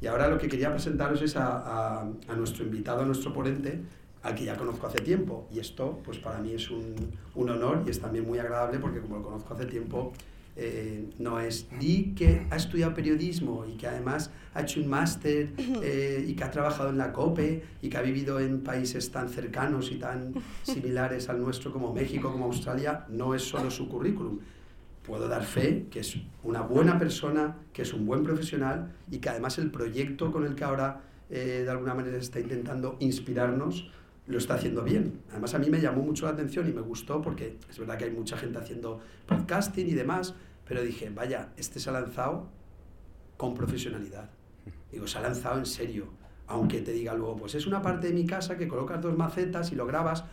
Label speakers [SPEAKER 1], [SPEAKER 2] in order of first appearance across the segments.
[SPEAKER 1] Y ahora lo que quería presentaros es a, a, nuestro invitado, a nuestro ponente, al que ya conozco hace tiempo. Y esto, pues para mí es un, un honor y es también muy agradable porque como lo conozco hace tiempo, eh, no es ni que ha estudiado periodismo y que además ha hecho un máster eh, y que ha trabajado en la COPE y que ha vivido en países tan cercanos y tan similares al nuestro como México, como Australia, no es solo su currículum. Puedo dar fe que es una buena persona, que es un buen profesional y que además el proyecto con el que ahora eh, de alguna manera está intentando inspirarnos lo está haciendo bien. Además a mí me llamó mucho la atención y me gustó porque es verdad que hay mucha gente haciendo podcasting y demás, pero dije, vaya, este se ha lanzado con profesionalidad. Digo, se ha lanzado en serio. Aunque te diga luego, pues es una parte de mi casa que colocas dos macetas y lo grabas,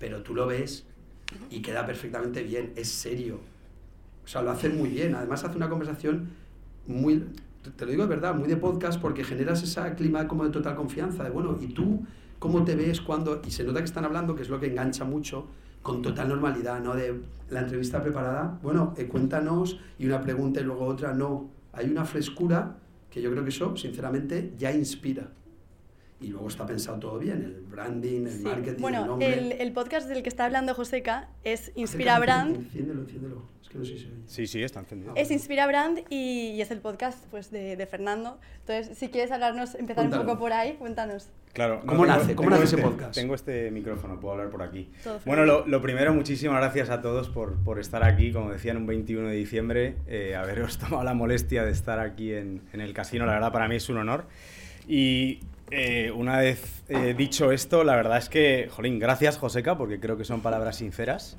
[SPEAKER 1] pero tú lo ves y queda perfectamente bien, es serio. O sea, lo hace muy bien. Además hace una conversación muy, te lo digo de verdad, muy de podcast porque generas ese clima como de total confianza, de bueno, ¿y tú cómo te ves cuando...? Y se nota que están hablando, que es lo que engancha mucho, con total normalidad, ¿no? De la entrevista preparada, bueno, eh, cuéntanos y una pregunta y luego otra, no. Hay una frescura que yo creo que eso, sinceramente, ya inspira. Y luego está pensado todo bien, el branding, el marketing,
[SPEAKER 2] bueno,
[SPEAKER 1] el nombre.
[SPEAKER 2] El, el podcast del que está hablando Joseca es Inspira Brand.
[SPEAKER 1] Enciéndelo, enciéndelo. Es que no sé si
[SPEAKER 3] Sí, sí, está encendido.
[SPEAKER 2] Es Inspira Brand y, y, es el podcast pues, de, de, Fernando. Entonces, si quieres hablarnos, empezar un poco por ahí, cuéntanos.
[SPEAKER 3] Claro.
[SPEAKER 1] ¿Cómo nace? ¿Cómo nace ese
[SPEAKER 3] este,
[SPEAKER 1] podcast?
[SPEAKER 3] Tengo este micrófono, puedo hablar por aquí. Bueno, lo, lo, primero, muchísimas gracias a todos por, por, estar aquí, como decían, un 21 de diciembre, eh, haberos tomado la molestia de estar aquí en, en, el casino, la verdad para mí es un honor. Y eh, una vez eh, dicho esto, la verdad es que, jolín, gracias Joseca, porque creo que son palabras sinceras.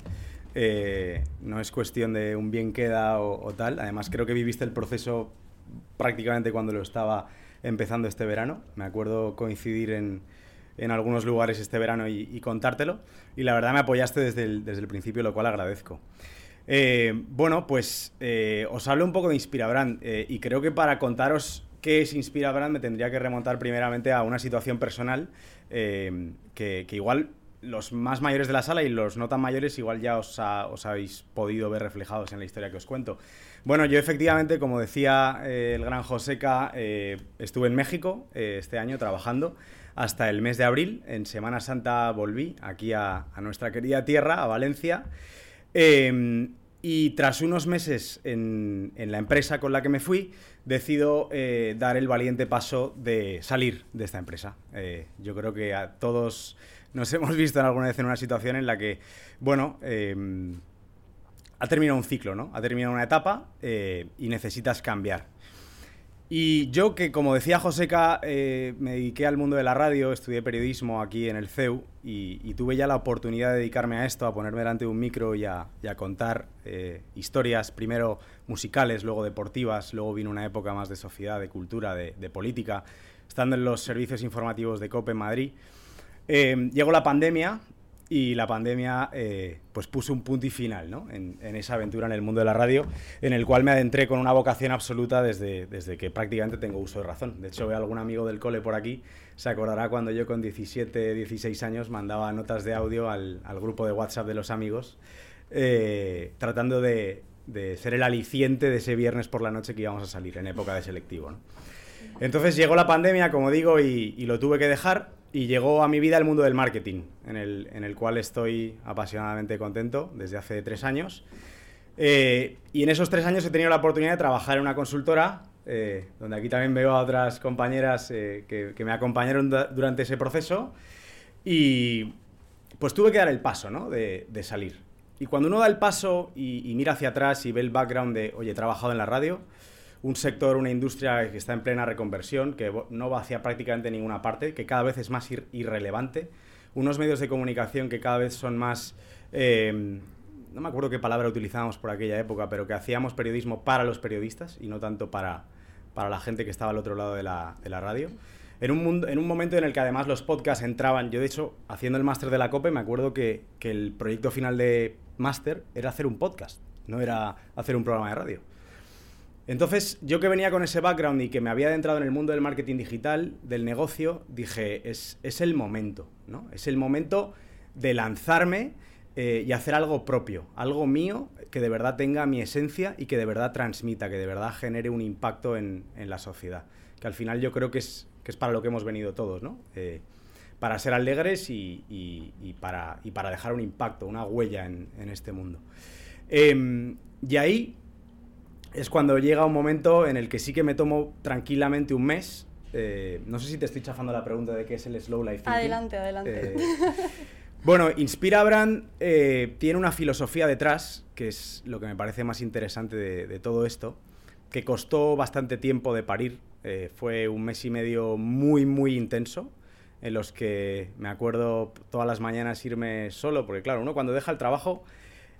[SPEAKER 3] Eh, no es cuestión de un bien queda o, o, tal. Además, creo que viviste el proceso prácticamente cuando lo estaba empezando este verano. Me acuerdo coincidir en, en algunos lugares este verano y, y, contártelo. Y la verdad me apoyaste desde el, desde el principio, lo cual agradezco. Eh, bueno, pues eh, os hablo un poco de Inspirabrand eh, y creo que para contaros qué es Inspirabrand me tendría que remontar primeramente a una situación personal que, que, igual los más mayores de la sala y los no tan mayores igual ya os, ha, os habéis podido ver reflejados en la historia que os cuento. Bueno, yo efectivamente, como decía eh, el gran Joseca, eh, estuve en México eh, este año trabajando hasta el mes de abril. En Semana Santa volví aquí a, nuestra querida tierra, a Valencia. Y tras unos meses en, la empresa con la que me fui, decido dar el valiente paso de salir de esta empresa. yo creo que a todos nos hemos visto alguna vez en una situación en la que, bueno, eh, ha terminado un ciclo, ¿no? Ha terminado una etapa eh, y necesitas cambiar. Y yo que, como decía Joseca, eh, me dediqué al mundo de la radio, estudié periodismo aquí en el CEU y, tuve ya la oportunidad de dedicarme a esto, a ponerme delante de un micro y a, contar eh, historias, primero musicales, luego deportivas, luego vino una época más de sociedad, de cultura, de, de política, estando en los servicios informativos de COPE en Madrid. Eh, llegó la pandemia y la pandemia eh, pues puso un punto y final ¿no? en, esa aventura en el mundo de la radio, en el cual me adentré con una vocación absoluta desde, desde que prácticamente tengo uso de razón. De hecho, veo algún amigo del cole por aquí, se acordará cuando yo con 17, 16 años mandaba notas de audio al, al grupo de WhatsApp de los amigos, eh, tratando de, de, ser el aliciente de ese viernes por la noche que íbamos a salir en época de selectivo. Entonces llegó la pandemia, como digo, y lo tuve que dejar y llegó a mi vida el mundo del marketing, en el, en el cual estoy apasionadamente contento desde hace tres años. Eh, y en esos tres años he tenido la oportunidad de trabajar en una consultora, eh, donde aquí también veo a otras compañeras eh, que, que, me acompañaron durante ese proceso. Y pues tuve que dar el paso, ¿no? De, de salir. Y cuando uno da el paso y, y, mira hacia atrás y ve el background de, oye, he trabajado en la radio, un sector, una industria que está en plena reconversión, que no va hacia prácticamente ninguna parte, que cada vez es más ir irrelevante, unos medios de comunicación que cada vez son más... Eh, no me acuerdo qué palabra utilizábamos por aquella época, pero que hacíamos periodismo para los periodistas y no tanto para, para la gente que estaba al otro lado de la, de la radio. En un, mundo, en un momento en el que además los podcasts entraban, yo de hecho, haciendo el máster de la COPE, me acuerdo que, que el proyecto final de máster era hacer un podcast, no era hacer un programa de radio. Entonces, yo que venía con ese background y que me había adentrado en el mundo del marketing digital, del negocio, dije, es, es el momento, ¿no? Es el momento de lanzarme eh, y hacer algo propio, algo mío que de verdad tenga mi esencia y que de verdad transmita, que de verdad genere un impacto en, en la sociedad. que al final yo creo que es, que es para lo que hemos venido todos, ¿no? Eh, para ser alegres y, y, para, y, para, dejar un impacto, una huella en, en este mundo. Em, y ahí es cuando llega un momento en el que sí que me tomo tranquilamente un mes. Eh, no sé si te estoy chafando la pregunta de qué es el Slow Life.
[SPEAKER 2] Adelante, adelante.
[SPEAKER 3] Eh, bueno, Inspira Brand eh, tiene una filosofía detrás, que es lo que me parece más interesante de, de todo esto, que costó bastante tiempo de parir. fue un mes y medio muy, muy intenso, en los que me acuerdo todas las mañanas irme solo, porque claro, uno cuando deja el trabajo,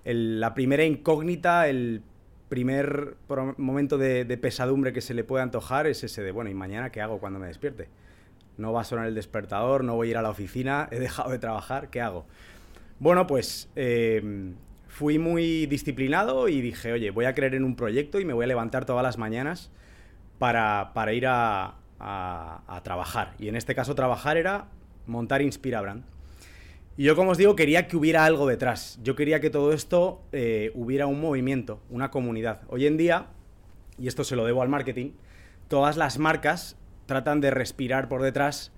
[SPEAKER 3] la primera incógnita, el primer momento de, pesadumbre que se le puede antojar es ese de, bueno, ¿y mañana qué hago cuando me despierte? No va a sonar el despertador, no voy a ir a la oficina, he dejado de trabajar, ¿qué hago? Bueno, pues eh, fui muy disciplinado y dije, oye, voy a creer en un proyecto y me voy a levantar todas las mañanas para, ir a, a, trabajar. Y en este caso trabajar era montar Inspirabrand. Y yo, como os digo, quería que hubiera algo detrás. Yo quería que todo esto eh, hubiera un movimiento, una comunidad. Hoy en día, y esto se lo debo al marketing, todas las marcas tratan de respirar por detrás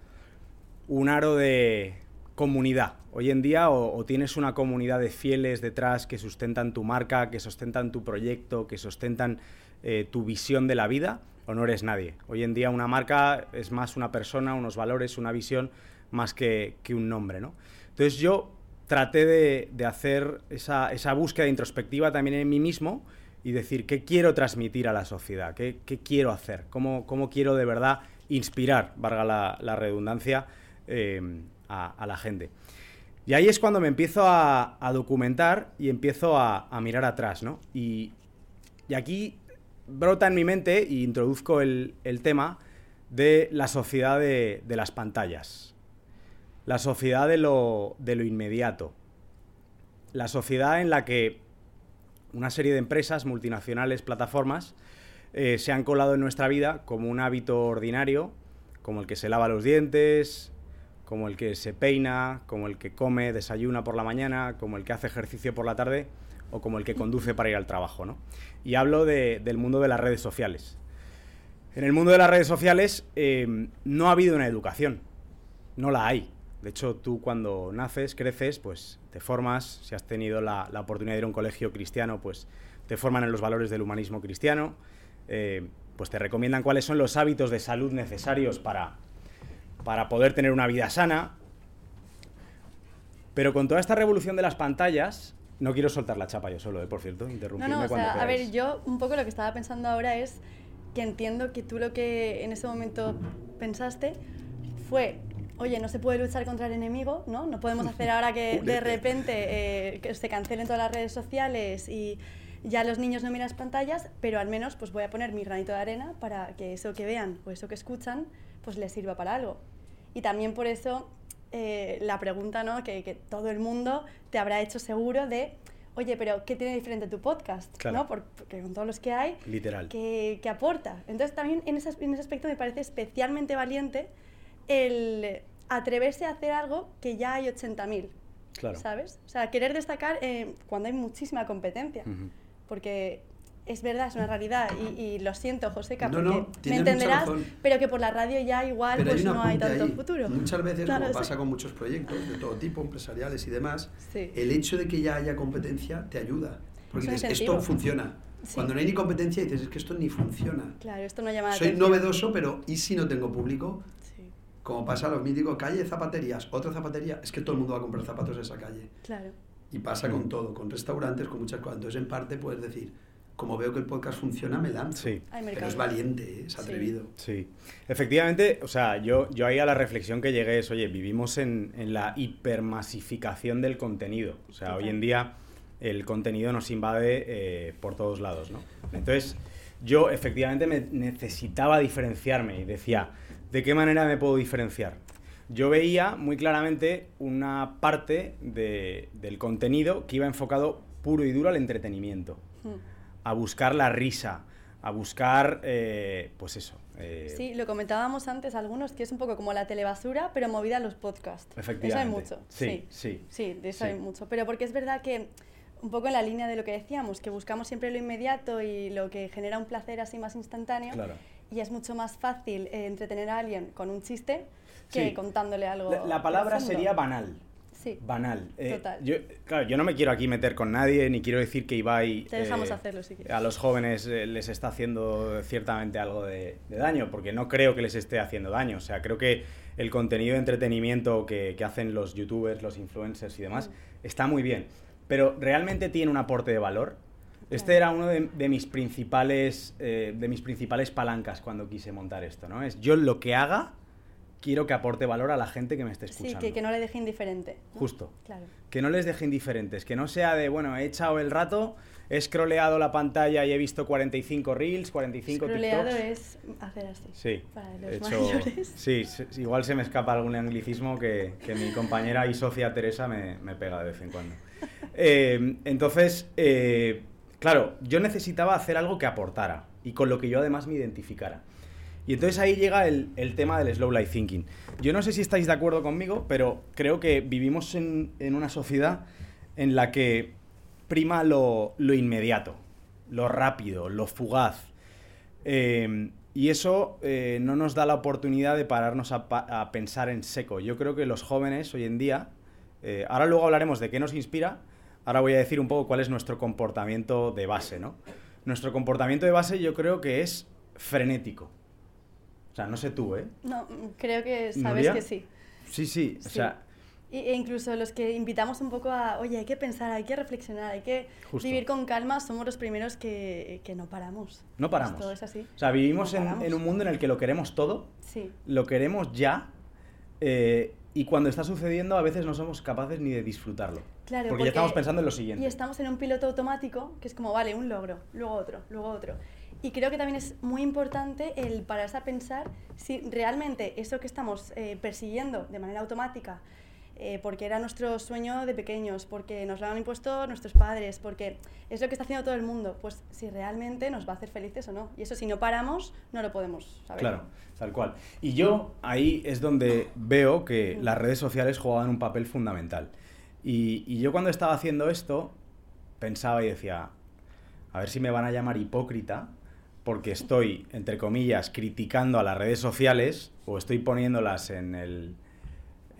[SPEAKER 3] un aro de comunidad. Hoy en día o, tienes una comunidad de fieles detrás que sustentan tu marca, que sustentan tu proyecto, que sustentan eh, tu visión de la vida, o no eres nadie. Hoy en día una marca es más una persona, unos valores, una visión, más que, que un nombre, ¿no? Entonces yo traté de, hacer esa, búsqueda introspectiva también en mí mismo y decir qué quiero transmitir a la sociedad, qué, quiero hacer, cómo, quiero de verdad inspirar, valga la, redundancia, eh, a, la gente. Y ahí es cuando me empiezo a, documentar y empiezo a, mirar atrás, ¿no? Y, aquí brota en mi mente e introduzco el, tema de la sociedad de las pantallas la sociedad de lo, inmediato, la sociedad en la que una serie de empresas, multinacionales, plataformas, eh, se han colado en nuestra vida como un hábito ordinario, como el que se lava los dientes, como el que se peina, como el que come, desayuna por la mañana, como el que hace ejercicio por la tarde o como el que conduce para ir al trabajo. ¿no? Y hablo del mundo de las redes sociales. En el mundo de las redes sociales eh, no ha habido una educación, no la hay. De hecho, tú cuando naces, creces, pues te formas, si has tenido la, oportunidad de ir a un colegio cristiano, pues te forman en los valores del humanismo cristiano, eh, pues te recomiendan cuáles son los hábitos de salud necesarios para, para poder tener una vida sana. Pero con toda esta revolución de las pantallas, no quiero soltar la chapa yo solo, eh, por cierto, interrumpirme
[SPEAKER 2] no, no,
[SPEAKER 3] o sea,
[SPEAKER 2] A ver, yo un poco lo que estaba pensando ahora es que entiendo que tú lo que en ese momento pensaste fue oye, no se puede luchar contra el enemigo, ¿no? No podemos hacer ahora que de repente eh, que se cancelen todas las redes sociales y ya los niños no miran las pantallas, pero al menos pues voy a poner mi granito de arena para que eso que vean o eso que escuchan pues les sirva para algo. Y también por eso eh, la pregunta ¿no? que, todo el mundo te habrá hecho seguro de, oye, pero ¿qué tiene diferente tu podcast? ¿no? Porque con todos los que hay,
[SPEAKER 3] Literal.
[SPEAKER 2] ¿qué, aporta? Entonces también en ese, en ese aspecto me parece especialmente valiente el atreverse a hacer algo que ya hay 80.000. Claro. ¿Sabes? O sea, querer destacar eh, cuando hay muchísima competencia. Porque es verdad, es una realidad. Y, lo siento, José, porque me entenderás, pero que por la radio ya igual pues no hay tanto futuro.
[SPEAKER 1] Muchas veces, como pasa con muchos proyectos de todo tipo, empresariales y demás, el hecho de que ya haya competencia te ayuda. Porque dices, esto funciona. Cuando no hay ni competencia dices, es que esto ni funciona.
[SPEAKER 2] Claro, esto no llama
[SPEAKER 1] Soy novedoso, pero ¿y si no tengo público? Como pasa a los míticos, calle zapaterías, otra zapatería, es que todo el mundo va a comprar zapatos en esa calle.
[SPEAKER 2] Claro.
[SPEAKER 1] Y pasa con todo, con restaurantes, con muchas cosas. Entonces, en parte, puedes decir, como veo que el podcast funciona, me lanzo. Sí. Pero es valiente, ¿eh? es atrevido.
[SPEAKER 3] Sí. Efectivamente, o sea, yo, yo ahí a la reflexión que llegué es, oye, vivimos en, en la hipermasificación del contenido. O sea, hoy en día el contenido nos invade eh, por todos lados, ¿no? Entonces, yo efectivamente me necesitaba diferenciarme y decía, ¿De qué manera me puedo diferenciar? Yo veía muy claramente una parte del contenido que iba enfocado puro y duro al entretenimiento, hmm. a buscar la risa, a buscar, eh, pues eso.
[SPEAKER 2] Eh, sí, lo comentábamos antes algunos, que es un poco como la telebasura, pero movida a los podcasts.
[SPEAKER 3] Efectivamente.
[SPEAKER 2] Eso hay mucho.
[SPEAKER 3] Sí, sí.
[SPEAKER 2] Sí, de eso hay mucho. Pero porque es verdad que, un poco en la línea de lo que decíamos, que buscamos siempre lo inmediato y lo que genera un placer así más instantáneo.
[SPEAKER 3] Claro
[SPEAKER 2] y es mucho más fácil eh, entretener a alguien con un chiste que contándole algo.
[SPEAKER 3] La, palabra sería banal.
[SPEAKER 2] Sí.
[SPEAKER 3] Banal. Eh, Total. Yo, claro, yo no me quiero aquí meter con nadie, ni quiero decir que Ibai.
[SPEAKER 2] Te dejamos eh, hacerlo si quieres.
[SPEAKER 3] A los jóvenes les está haciendo ciertamente algo de, daño, porque no creo que les esté haciendo daño. O sea, creo que el contenido de entretenimiento que, hacen los youtubers, los influencers y demás mm. está muy bien. Pero ¿realmente tiene un aporte de valor? Este era uno de, mis principales, eh, de mis principales palancas cuando quise montar esto, ¿no? Es yo lo que haga, quiero que aporte valor a la gente que me esté escuchando.
[SPEAKER 2] Sí, que, no le deje indiferente.
[SPEAKER 3] Justo. Claro. Que no les deje indiferentes, que no sea de, bueno, he echado el rato, he scrolleado la pantalla y he visto 45 reels, 45
[SPEAKER 2] Scrolleado es hacer así.
[SPEAKER 3] Sí.
[SPEAKER 2] Para los mayores.
[SPEAKER 3] Sí, igual se me escapa algún anglicismo que, mi compañera y socia Teresa me, pega de vez en cuando. Eh, entonces, eh, Claro, yo necesitaba hacer algo que aportara y con lo que yo además me identificara. Y entonces ahí llega el, tema del slow life thinking. Yo no sé si estáis de acuerdo conmigo, pero creo que vivimos en, una sociedad en la que prima lo, inmediato, lo rápido, lo fugaz. Em, y eso eh, no nos da la oportunidad de pararnos a, pensar en seco. Yo creo que los jóvenes hoy en día, eh, ahora luego hablaremos de qué nos inspira, Ahora voy a decir un poco cuál es nuestro comportamiento de base, ¿no? Nuestro comportamiento de base yo creo que es frenético. O sea, no sé tú, ¿eh?
[SPEAKER 2] No, creo que sabes que sí.
[SPEAKER 3] Sí, sí, o sea...
[SPEAKER 2] E incluso los que invitamos un poco a, oye, hay que pensar, hay que reflexionar, hay que vivir con calma, somos los primeros que, que no paramos.
[SPEAKER 3] No paramos.
[SPEAKER 2] todo es así.
[SPEAKER 3] O sea, vivimos en, en, un mundo en el que lo queremos todo,
[SPEAKER 2] sí.
[SPEAKER 3] lo queremos ya, eh, y cuando está sucediendo a veces no somos capaces ni de disfrutarlo.
[SPEAKER 2] Claro,
[SPEAKER 3] porque, ya estamos pensando en lo siguiente.
[SPEAKER 2] Y estamos en un piloto automático que es como, vale, un logro, luego otro, luego otro. Y creo que también es muy importante el pararse a pensar si realmente eso que estamos eh, persiguiendo de manera automática, eh, porque era nuestro sueño de pequeños, porque nos lo han impuesto nuestros padres, porque es lo que está haciendo todo el mundo, pues si realmente nos va a hacer felices o no. Y eso si no paramos, no lo podemos saber.
[SPEAKER 3] Claro, tal cual. Y yo ahí es donde veo que las redes sociales juegan un papel fundamental. Y, y yo cuando estaba haciendo esto, pensaba y decía, a ver si me van a llamar hipócrita, porque estoy, entre comillas, criticando a las redes sociales o estoy poniéndolas en el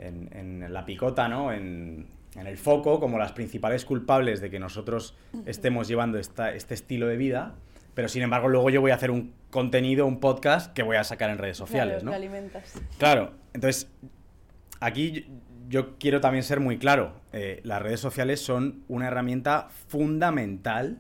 [SPEAKER 3] en, la picota, ¿no? En, el foco como las principales culpables de que nosotros estemos llevando esta, este estilo de vida, pero sin embargo luego yo voy a hacer un contenido, un podcast que voy a sacar en redes sociales,
[SPEAKER 2] claro, ¿no? alimentas.
[SPEAKER 3] Claro, entonces aquí yo quiero también ser muy claro, eh, las redes sociales son una herramienta fundamental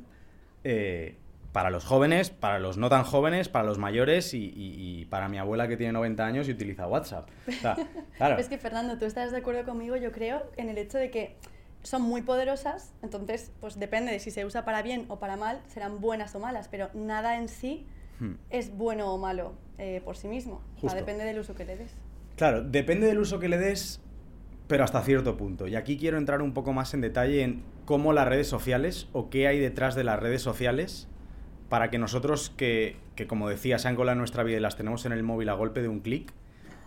[SPEAKER 3] eh, para los jóvenes, para los no tan jóvenes, para los mayores y, para mi abuela que tiene 90 años y utiliza WhatsApp.
[SPEAKER 2] claro. Es que Fernando, tú estás de acuerdo conmigo, yo creo, en el hecho de que son muy poderosas, entonces pues depende de si se usa para bien o para mal, serán buenas o malas, pero nada en sí hmm. es bueno o malo eh, por sí mismo. O sea, depende del uso que le des.
[SPEAKER 3] Claro, depende del uso que le des, pero hasta cierto punto. Y aquí quiero entrar un poco más en detalle en cómo las redes sociales o qué hay detrás de las redes sociales para que nosotros, que, como decía, se han colado en nuestra vida y las tenemos en el móvil a golpe de un clic,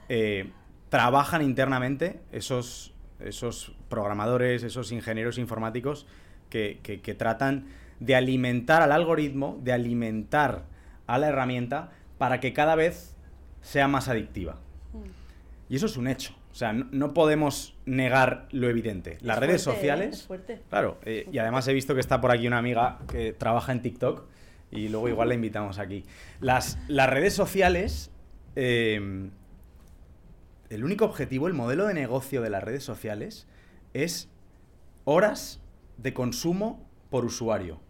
[SPEAKER 3] eh, trabajan internamente esos, esos programadores, esos ingenieros informáticos que, tratan de alimentar al algoritmo, de alimentar a la herramienta para que cada vez sea más adictiva. Mm. Y eso es un hecho. O sea, no, podemos negar lo evidente. Las redes ¿eh? sociales. Claro, eh, y además he visto que está por aquí una amiga que trabaja en TikTok y luego igual la invitamos aquí. Las, las redes sociales, em, el único objetivo, el modelo de negocio de las redes sociales es horas de consumo por usuario.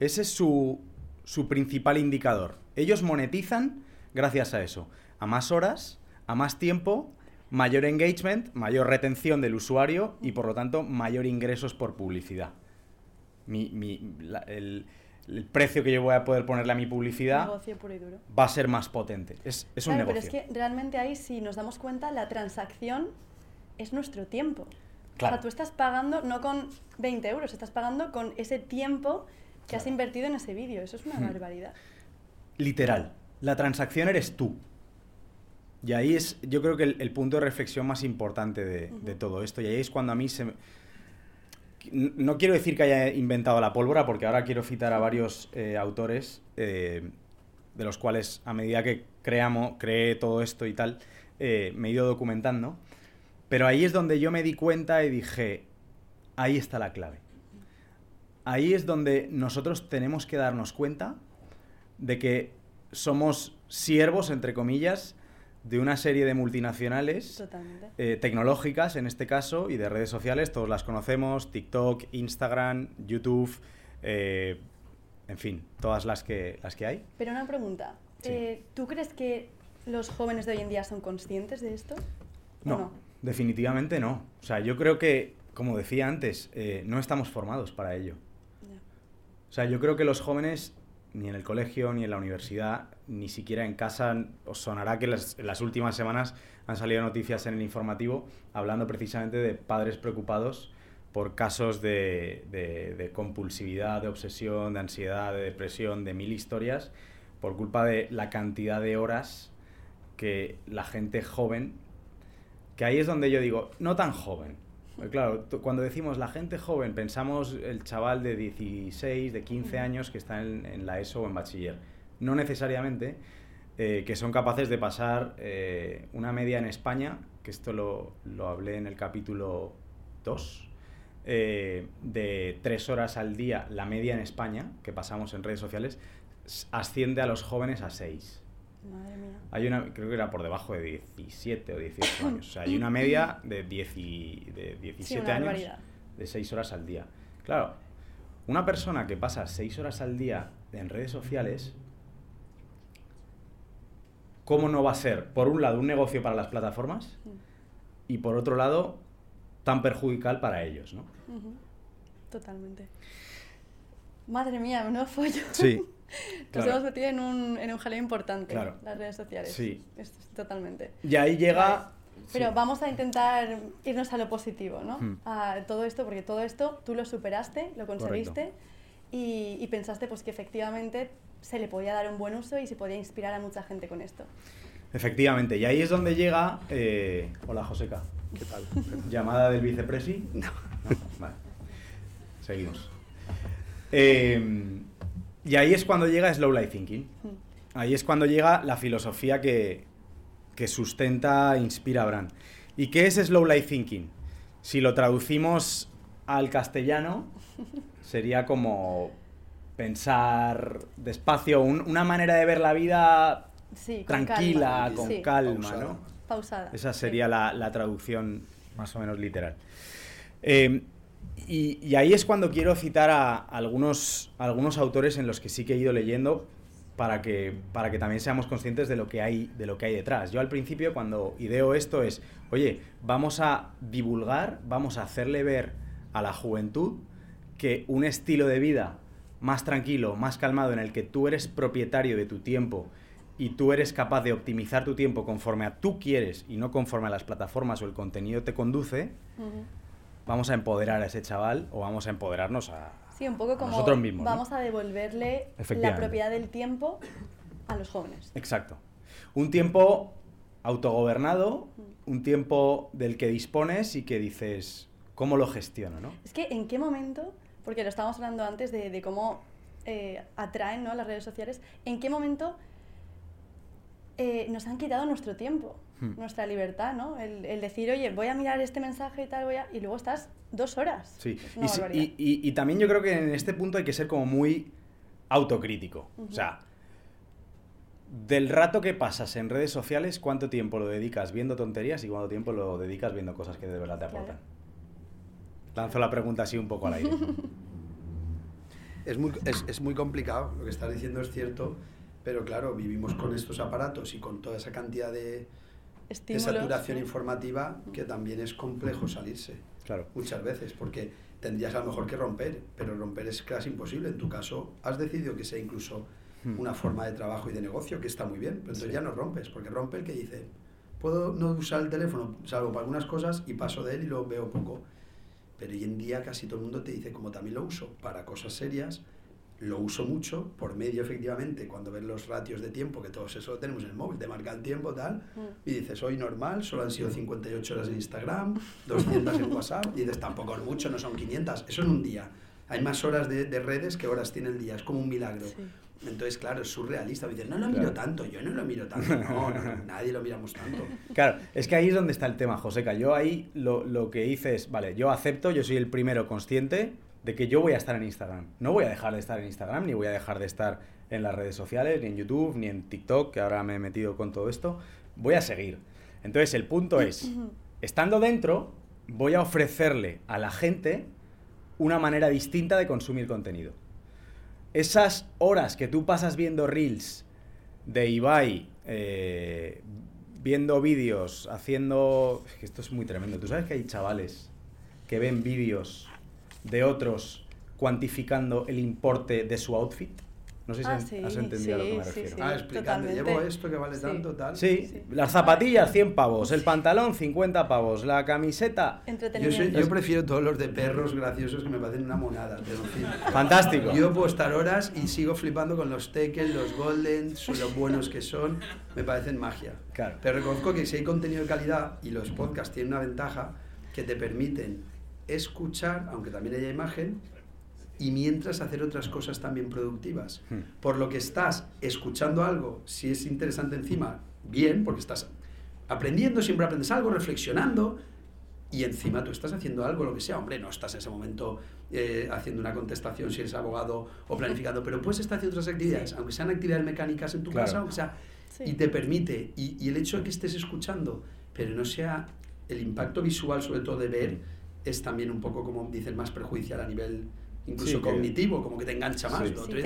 [SPEAKER 3] Ese es su, su principal indicador. Ellos monetizan gracias a eso. A más horas, a más tiempo, mayor engagement, mayor retención del usuario y por lo tanto mayor ingresos por publicidad. Mi, mi, el, el precio que yo voy a poder ponerle a mi publicidad va a ser más potente. Es, es un negocio.
[SPEAKER 2] Pero es que realmente ahí, si nos damos cuenta, la transacción es nuestro tiempo. Claro. O sea, tú estás pagando no con 20 euros, estás pagando con ese tiempo que has invertido en ese vídeo. Eso es una barbaridad.
[SPEAKER 3] Literal. La transacción eres tú. Y ahí es, yo creo que el, punto de reflexión más importante de, de, todo esto. Y ahí es cuando a mí se, no quiero decir que haya inventado la pólvora, porque ahora quiero citar a varios eh, autores, eh, de los cuales a medida que creamos, creé todo esto y tal, eh, me he ido documentando. Pero ahí es donde yo me di cuenta y dije, ahí está la clave. Ahí es donde nosotros tenemos que darnos cuenta de que somos siervos, entre comillas, de una serie de multinacionales eh, tecnológicas, en este caso, y de redes sociales, todos las conocemos, TikTok, Instagram, YouTube, eh, en fin, todas las que, las que hay.
[SPEAKER 2] Pero una pregunta, eh, ¿tú crees que los jóvenes de hoy en día son conscientes de esto?
[SPEAKER 3] No, definitivamente no. O sea, yo creo que, como decía antes, no estamos formados para ello. O sea, yo creo que los jóvenes ni en el colegio, ni en la universidad, ni siquiera en casa. Os sonará que las, en las últimas semanas han salido noticias en el informativo hablando precisamente de padres preocupados por casos de, de, compulsividad, de obsesión, de ansiedad, de depresión, de mil historias, por culpa de la cantidad de horas que la gente joven, que ahí es donde yo digo, no tan joven, claro, cuando decimos la gente joven, pensamos el chaval de 16, de 15 años que está en, la ESO o en bachiller. No necesariamente, eh, que son capaces de pasar eh, una media en España, que esto lo, lo hablé en el capítulo 2, eh, de 3 horas al día, la media en España, que pasamos en redes sociales, asciende a los jóvenes a 6.
[SPEAKER 2] Madre mía.
[SPEAKER 3] Hay una, creo que era por debajo de 17 o 18 años. O sea, hay una media de, 10 de 17 años de 6 horas al día. Claro, una persona que pasa 6 horas al día en redes sociales, ¿cómo no va a ser, por un lado, un negocio para las plataformas y por otro lado, tan perjudicial para ellos, ¿no?
[SPEAKER 2] Totalmente. Madre mía, no follo.
[SPEAKER 3] Sí.
[SPEAKER 2] Nos hemos metido en un, en un jaleo importante, las redes sociales.
[SPEAKER 3] Sí.
[SPEAKER 2] totalmente.
[SPEAKER 3] Y ahí llega...
[SPEAKER 2] Pero vamos a intentar irnos a lo positivo, ¿no? Hmm. A todo esto, porque todo esto tú lo superaste, lo conseguiste y, y, pensaste pues que efectivamente se le podía dar un buen uso y se podía inspirar a mucha gente con esto.
[SPEAKER 3] Efectivamente, y ahí es donde llega... Eh... Hola, Joseca.
[SPEAKER 1] ¿Qué tal?
[SPEAKER 3] ¿Llamada del vicepresi?
[SPEAKER 1] No.
[SPEAKER 3] no. Vale. Seguimos. Eh, y ahí es cuando llega Slow Life Thinking. Ahí es cuando llega la filosofía que, que sustenta, inspira a Bran. ¿Y qué es Slow Life Thinking? Si lo traducimos al castellano, sería como pensar despacio, una manera de ver la vida tranquila, con calma, ¿no?
[SPEAKER 2] Pausada.
[SPEAKER 3] Esa sería la, la, traducción más o menos literal. Eh, y, ahí es cuando quiero citar a algunos, algunos autores en los que sí que he ido leyendo para que, para que también seamos conscientes de lo, que hay, de lo que hay detrás. Yo al principio cuando ideo esto es, oye, vamos a divulgar, vamos a hacerle ver a la juventud que un estilo de vida más tranquilo, más calmado, en el que tú eres propietario de tu tiempo y tú eres capaz de optimizar tu tiempo conforme a tú quieres y no conforme a las plataformas o el contenido te conduce, vamos a empoderar a ese chaval o vamos a empoderarnos a,
[SPEAKER 2] sí, un poco como
[SPEAKER 3] nosotros mismos.
[SPEAKER 2] Vamos a devolverle la propiedad del tiempo a los jóvenes.
[SPEAKER 3] Exacto. Un tiempo autogobernado, mm. un tiempo del que dispones y que dices, ¿cómo lo gestiono? ¿no?
[SPEAKER 2] Es que en qué momento, porque lo estábamos hablando antes de, cómo eh, atraen ¿no? las redes sociales, ¿en qué momento eh, nos han quitado nuestro tiempo? Hmm. nuestra libertad, ¿no? El, decir, oye, voy a mirar este mensaje y tal, voy a... y luego estás dos horas.
[SPEAKER 3] Sí, y, también yo creo que en este punto hay que ser como muy autocrítico. O sea, del rato que pasas en redes sociales, ¿cuánto tiempo lo dedicas viendo tonterías y cuánto tiempo lo dedicas viendo cosas que de verdad te aportan? Lanzo la pregunta así un poco al aire.
[SPEAKER 1] es, muy, es muy complicado, lo que estás diciendo es cierto, pero claro, vivimos con estos aparatos y con toda esa cantidad de de saturación informativa que también es complejo salirse.
[SPEAKER 3] Claro.
[SPEAKER 1] Muchas veces, porque tendrías a lo mejor que romper, pero romper es casi imposible. En tu caso, has decidido que sea incluso hmm. una forma de trabajo y de negocio, que está muy bien, pero entonces ya no rompes, porque rompe el que dice, puedo no usar el teléfono, salvo para algunas cosas, y paso de él y lo veo poco. Pero hoy en día casi todo el mundo te dice, como también lo uso para cosas serias, lo uso mucho por medio, efectivamente, cuando ves los ratios de tiempo, que todos eso lo tenemos en el móvil, te marca el tiempo, tal, mm. y dices, hoy normal, solo han sido 58 horas en Instagram, 200 en WhatsApp, y dices, tampoco es mucho, no son 500, eso en un día. Hay más horas de, redes que horas tiene el día, es como un milagro. Entonces, claro, es surrealista. Me dicen, no lo miro tanto, yo no lo miro tanto. No, nadie lo miramos tanto.
[SPEAKER 3] Claro, es que ahí es donde está el tema, Joseca. Yo ahí lo, lo que hice es, vale, yo acepto, yo soy el primero consciente de que yo voy a estar en Instagram. No voy a dejar de estar en Instagram, ni voy a dejar de estar en las redes sociales, ni en YouTube, ni en TikTok, que ahora me he metido con todo esto. Voy a seguir. Entonces, el punto es, estando dentro, voy a ofrecerle a la gente una manera distinta de consumir contenido. Esas horas que tú pasas viendo reels de Ibai, eh, viendo vídeos, haciendo... esto es muy tremendo. Tú sabes que hay chavales que ven vídeos de otros cuantificando el importe de su outfit. No sé si ah, has entendido a lo que me refiero.
[SPEAKER 1] ah, explicando, llevo esto que vale tanto, tal.
[SPEAKER 3] Sí, las zapatillas 100 pavos, el pantalón 50 pavos, la camiseta...
[SPEAKER 1] Yo, yo, prefiero todos los de perros graciosos que me parecen una monada.
[SPEAKER 3] Fantástico.
[SPEAKER 1] Yo puedo estar horas y sigo flipando con los Tekken, los Golden, son los buenos que son, me parecen magia.
[SPEAKER 3] Claro.
[SPEAKER 1] Pero reconozco que si hay contenido de calidad y los podcasts tienen una ventaja que te permiten escuchar, aunque también haya imagen, y mientras hacer otras cosas también productivas. Hmm. Por lo que estás escuchando algo, si es interesante encima, bien, porque estás aprendiendo, siempre aprendes algo, reflexionando, y encima tú estás haciendo algo, lo que sea. Hombre, no estás en ese momento eh, haciendo una contestación si eres abogado o planificando, pero puedes estar haciendo otras actividades, aunque sean actividades mecánicas en tu casa, o sea, y te permite. Y, y, el hecho de que estés escuchando, pero no sea el impacto visual, sobre todo de ver, es también un poco, como dicen, más perjudicial a nivel incluso cognitivo, como que te engancha más. Lo otro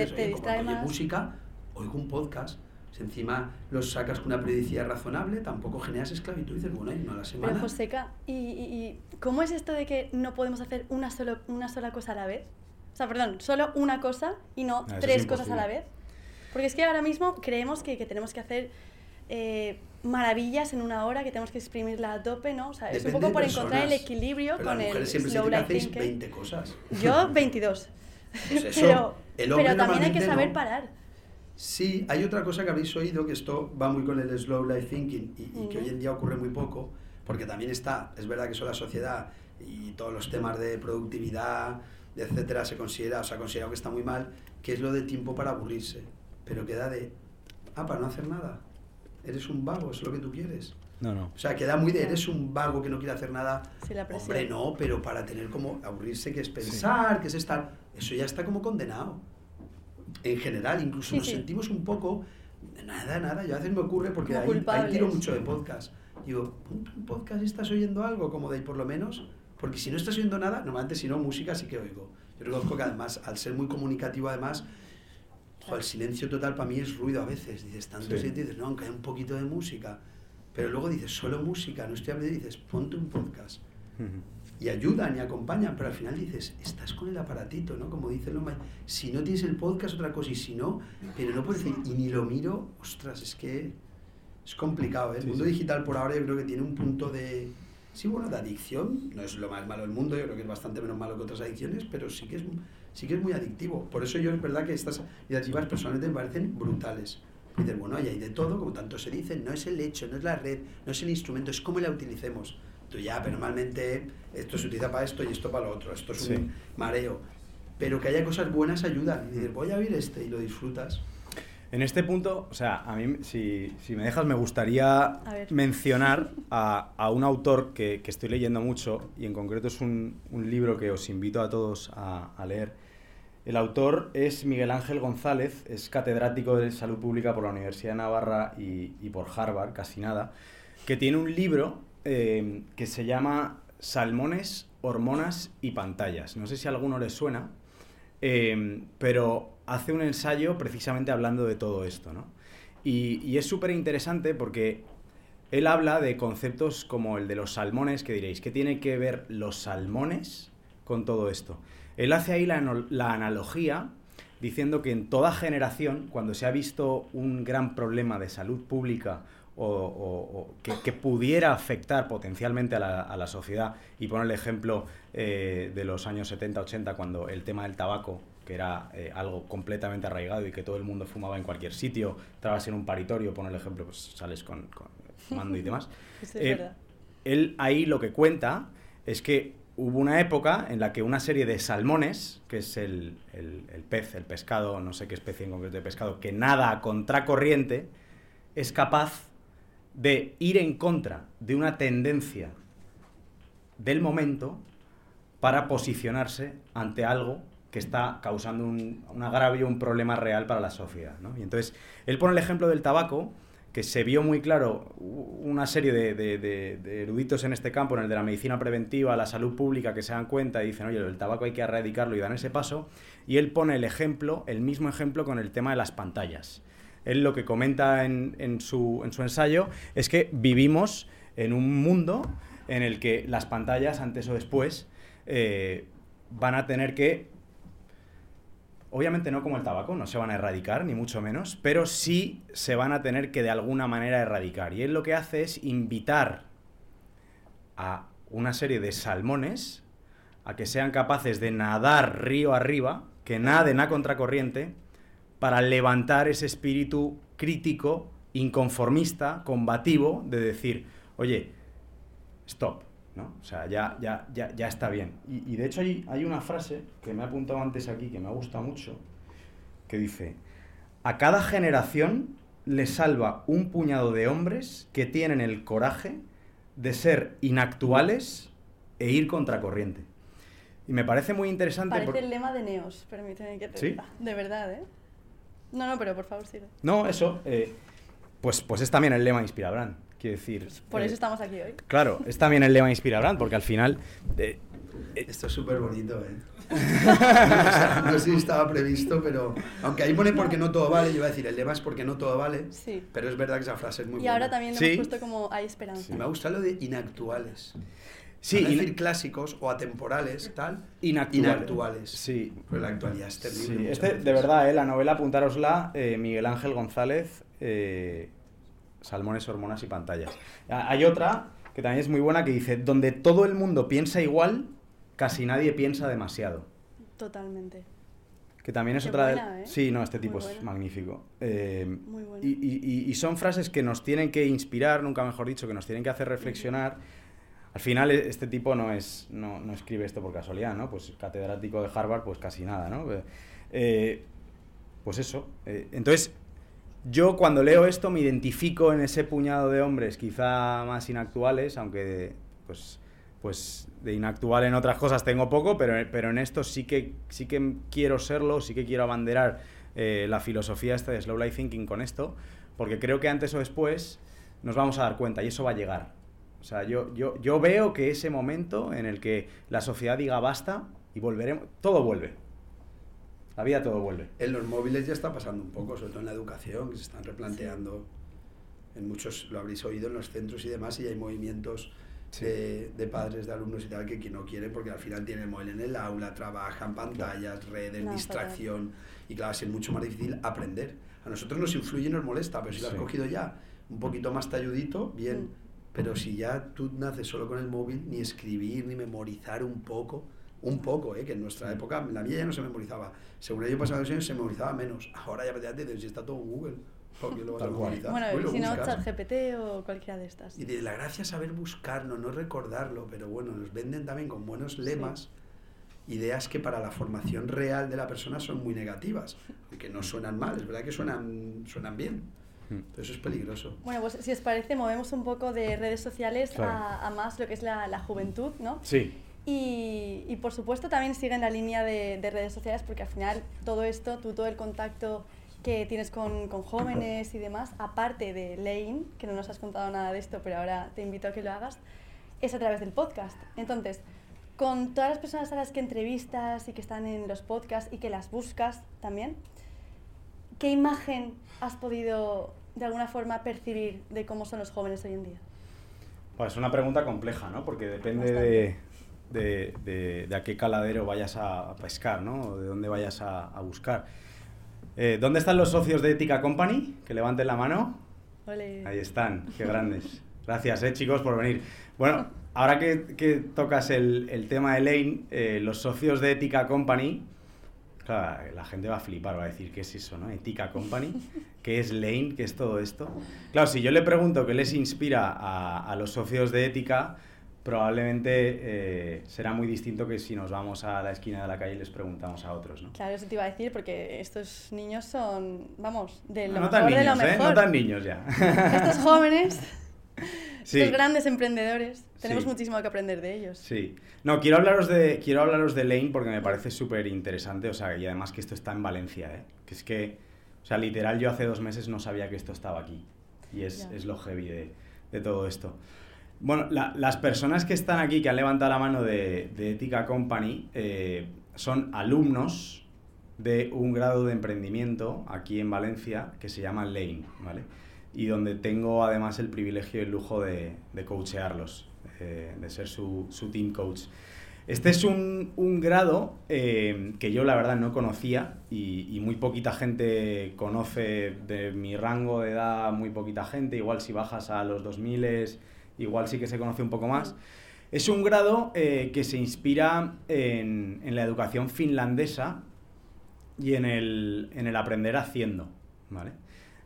[SPEAKER 1] como música, oigo un podcast, si encima los sacas con una periodicidad razonable, tampoco generas esclavitud dices, bueno, hay una a la semana.
[SPEAKER 2] Pero Joseca, ¿y, y, cómo es esto de que no podemos hacer una, solo, una sola cosa a la vez? O sea, perdón, solo una cosa y no ah, tres cosas a la vez. Porque es que ahora mismo creemos que, que tenemos que hacer eh, maravillas en una hora que tenemos que exprimirla a tope, ¿no? O sea, es un poco por encontrar el equilibrio con el slow life
[SPEAKER 1] 20 cosas.
[SPEAKER 2] Yo 22. Pues pero, pero también hay que saber parar.
[SPEAKER 1] Sí, hay otra cosa que habéis oído, que esto va muy con el slow life thinking y, que hoy en día ocurre muy poco, porque también está, es verdad que eso la sociedad y todos los temas de productividad, etcétera, se considera, o se ha considerado que está muy mal, que es lo de tiempo para aburrirse, pero queda de, ah, para no hacer nada eres un vago, es lo que tú quieres.
[SPEAKER 3] No, no.
[SPEAKER 1] O sea, queda muy de eres un vago que no quiere hacer nada. Hombre, no, pero para tener como aburrirse, que es pensar, que es estar, eso ya está como condenado. En general, incluso nos sentimos un poco, nada, nada, yo a veces me ocurre porque hay, hay, tiro mucho de podcast. Digo, un podcast estás oyendo algo, como de ahí por lo menos, porque si no estás oyendo nada, normalmente si no, música sí que oigo. Yo reconozco que además, al ser muy comunicativo, además, el silencio total para mí es ruido a veces. Dices, tanto sí. dices, no, aunque hay un poquito de música. Pero luego dices, solo música, no estoy hablando, dices, ponte un podcast. Y ayudan y acompañan, pero al final dices, estás con el aparatito, ¿no? Como dice Loma, si no tienes el podcast, otra cosa, y si no, pero no puedes decir, y ni lo miro, ostras, es que es complicado, ¿eh? El mundo digital por ahora yo creo que tiene un punto de, sí, bueno, de adicción, no es lo más malo del mundo, yo creo que es bastante menos malo que otras adicciones, pero sí que es sí que es muy adictivo. Por eso yo es verdad que estas iniciativas personalmente me parecen brutales. Dices, bueno, hay de todo, como tanto se dice, no es el hecho, no es la red, no es el instrumento, es cómo la utilicemos. Tú ya, pero normalmente esto se utiliza para esto y esto para lo otro, esto es un mareo. Pero que haya cosas buenas ayuda. Y dices, voy a oír este y lo disfrutas.
[SPEAKER 3] En este punto, o sea, a mí, si, si me dejas, me gustaría mencionar a, a, un autor que, que, estoy leyendo mucho y en concreto es un, un libro que os invito a todos a, a, leer. El autor es Miguel Ángel González, es catedrático de salud pública por la Universidad de Navarra y, y por Harvard, casi nada, que tiene un libro eh, que se llama Salmones, Hormonas y Pantallas. No sé si a alguno le suena, eh, pero hace un ensayo precisamente hablando de todo esto, ¿no? Y, es súper interesante porque él habla de conceptos como el de los salmones, que diréis, ¿qué tiene que ver los salmones con todo esto? Él hace ahí la, analogía diciendo que en toda generación, cuando se ha visto un gran problema de salud pública o, que, pudiera afectar potencialmente a la, sociedad, y pone el ejemplo eh, de los años 70-80, cuando el tema del tabaco que era eh, algo completamente arraigado y que todo el mundo fumaba en cualquier sitio, trabas en un paritorio, pon el ejemplo, pues sales con, fumando y demás.
[SPEAKER 2] Eh,
[SPEAKER 3] él ahí lo que cuenta es que hubo una época en la que una serie de salmones, que es el, pez, el pescado, no sé qué especie en concreto de pescado, que nada a contracorriente, es capaz de ir en contra de una tendencia del momento para posicionarse ante algo que está causando un, un agravio, un problema real para la sociedad. Y entonces, él pone el ejemplo del tabaco, que se vio muy claro una serie de, eruditos en este campo, en el de la medicina preventiva, la salud pública, que se dan cuenta y dicen, oye, el tabaco hay que erradicarlo y dan ese paso, y él pone el ejemplo, el mismo ejemplo con el tema de las pantallas. Él lo que comenta en, su, ensayo es que vivimos en un mundo en el que las pantallas, antes o después, eh, van a tener que Obviamente no como el tabaco, no se van a erradicar, ni mucho menos, pero sí se van a tener que de alguna manera erradicar. Y él lo que hace es invitar a una serie de salmones a que sean capaces de nadar río arriba, que naden a contracorriente, para levantar ese espíritu crítico, inconformista, combativo, de decir, oye, stop, o sea, ya, ya, ya, ya está bien. Y, de hecho hay, hay una frase que me ha apuntado antes aquí, que me gusta mucho, que dice, a cada generación le salva un puñado de hombres que tienen el coraje de ser inactuales e ir contracorriente. Y me parece muy interesante.
[SPEAKER 2] Parece el lema de Neos, permíteme que te
[SPEAKER 3] ¿Sí?
[SPEAKER 2] De verdad, ¿eh? No, no, pero por favor, sigue.
[SPEAKER 3] No, eso. Eh, pues, pues es también el lema de Inspirabrand. Quiero decir.
[SPEAKER 2] Por eso eh, estamos aquí hoy.
[SPEAKER 3] Claro, es también el lema Inspirabrand, porque al final.
[SPEAKER 1] Eh, Esto es súper bonito, ¿eh? no, sé si estaba previsto, pero. Aunque ahí pone porque no todo vale, yo iba a decir, el lema es porque no todo vale. Sí. Pero es verdad que esa frase es muy buena.
[SPEAKER 2] Y ahora también lo hemos puesto como hay esperanza.
[SPEAKER 1] Me gusta lo de inactuales. Sí, decir clásicos o atemporales, tal. Inactuales.
[SPEAKER 3] Sí.
[SPEAKER 1] Pero la actualidad es terrible.
[SPEAKER 3] Sí. Este, de verdad, ¿eh? la novela, apuntárosla, eh, Miguel Ángel González. Eh, salmones, hormonas y pantallas. Hay otra que también es muy buena que dice, donde todo el mundo piensa igual, casi nadie piensa demasiado.
[SPEAKER 2] Totalmente.
[SPEAKER 3] Que también es otra... ¿eh? Sí, no, este tipo es magnífico. Eh, muy y, y, y, son frases que nos tienen que inspirar, nunca mejor dicho, que nos tienen que hacer reflexionar. Al final e, este tipo no, es, no, no, escribe esto por casualidad, ¿no? Pues catedrático de Harvard, pues casi nada, ¿no? Eh, pues eso. entonces, yo cuando leo esto me identifico en ese puñado de hombres quizá más inactuales, aunque pues, pues de inactual en otras cosas tengo poco, pero, pero en esto sí que, sí que quiero serlo, sí que quiero abanderar eh, la filosofía esta de Slow Life Thinking con esto, porque creo que antes o después nos vamos a dar cuenta y eso va a llegar. O sea, yo, yo, yo veo que ese momento en el que la sociedad diga basta y volveremos, todo vuelve. La vida todo vuelve.
[SPEAKER 1] En los móviles ya está pasando un poco, sobre todo en la educación, que se están replanteando. En muchos, lo habréis oído, en los centros y demás, y hay movimientos de, de, padres, de alumnos y tal, que, que no quieren porque al final tienen el móvil en el aula, trabajan, pantallas, redes, distracción, y claro, es mucho más difícil aprender. A nosotros nos influye y nos molesta, pero si lo has cogido ya un poquito más talludito, bien. Mm. Pero si ya tú naces solo con el móvil, ni escribir, ni memorizar un poco, un poco, ¿eh? que en nuestra época, la mía ya no se memorizaba. Según ello pasaba años se memorizaba menos. Ahora ya prácticamente si está todo en Google. Lo vas a
[SPEAKER 2] memorizar. Bueno, si no, ChatGPT o cualquiera de estas.
[SPEAKER 1] Y de la gracia saber buscarlo, no recordarlo, pero bueno, nos venden también con buenos lemas. Ideas que para la formación real de la persona son muy negativas, aunque no suenan mal, es verdad que suenan, suenan bien. Hmm. Pero eso es peligroso.
[SPEAKER 2] Bueno, pues si os parece, movemos un poco de redes sociales a, a, más lo que es la, la juventud, ¿no?
[SPEAKER 3] Sí.
[SPEAKER 2] Y, y, por supuesto también siguen la línea de, de, redes sociales porque al final todo esto, tú todo el contacto que tienes con, con, jóvenes y demás, aparte de Lane, que no nos has contado nada de esto, pero ahora te invito a que lo hagas, es a través del podcast. Entonces, con todas las personas a las que entrevistas y que están en los podcasts y que las buscas también, ¿qué imagen has podido de alguna forma percibir de cómo son los jóvenes hoy en día?
[SPEAKER 3] Pues es una pregunta compleja, ¿no? Porque depende de, de, de, a qué caladero vayas a, pescar, ¿no? de dónde vayas a, buscar. Eh, ¿Dónde están los socios de Ética Company? Que levanten la mano. Ahí están, qué grandes. Gracias, eh, chicos, por venir. Bueno, ahora que, que tocas el, el, tema de Lane, eh, los socios de Ética Company, claro, la gente va a flipar, va a decir, ¿qué es eso, no? Ética Company, ¿qué es Lane? ¿Qué es todo esto? Claro, si yo le pregunto qué les inspira a, a los socios de Ética, probablemente eh, será muy distinto que si nos vamos a la esquina de la calle y les preguntamos a otros, ¿no?
[SPEAKER 2] Claro, eso te iba a decir, porque estos niños son, vamos, de lo
[SPEAKER 3] no,
[SPEAKER 2] mejor
[SPEAKER 3] tan niños,
[SPEAKER 2] de lo
[SPEAKER 3] ¿eh?
[SPEAKER 2] mejor.
[SPEAKER 3] No tan niños ya.
[SPEAKER 2] Estos jóvenes,
[SPEAKER 3] Sí.
[SPEAKER 2] estos grandes emprendedores, tenemos
[SPEAKER 3] Sí.
[SPEAKER 2] muchísimo que aprender de ellos.
[SPEAKER 3] Sí. No, quiero hablaros de, quiero hablaros de Lane porque me parece súper interesante, o sea, y además que esto está en Valencia, ¿eh? Que es que, o sea, literal yo hace dos meses no sabía que esto estaba aquí. Y es, es lo heavy de, de todo esto. Bueno, la- las personas que están aquí, que han levantado la mano de, de Ética Company, eh, son alumnos de un grado de emprendimiento aquí en Valencia que se llama Lane, ¿vale? Y donde tengo además el privilegio y el lujo de, de coachearlos, eh, de ser su, su team coach. Este es un, un grado eh, que yo la verdad no conocía y, y muy poquita gente conoce de mi rango de edad, muy poquita gente, igual si bajas a los 2000 igual sí que se conoce un poco más. Es un grado eh, que se inspira en, la educación finlandesa y en el, en el aprender haciendo. ¿vale?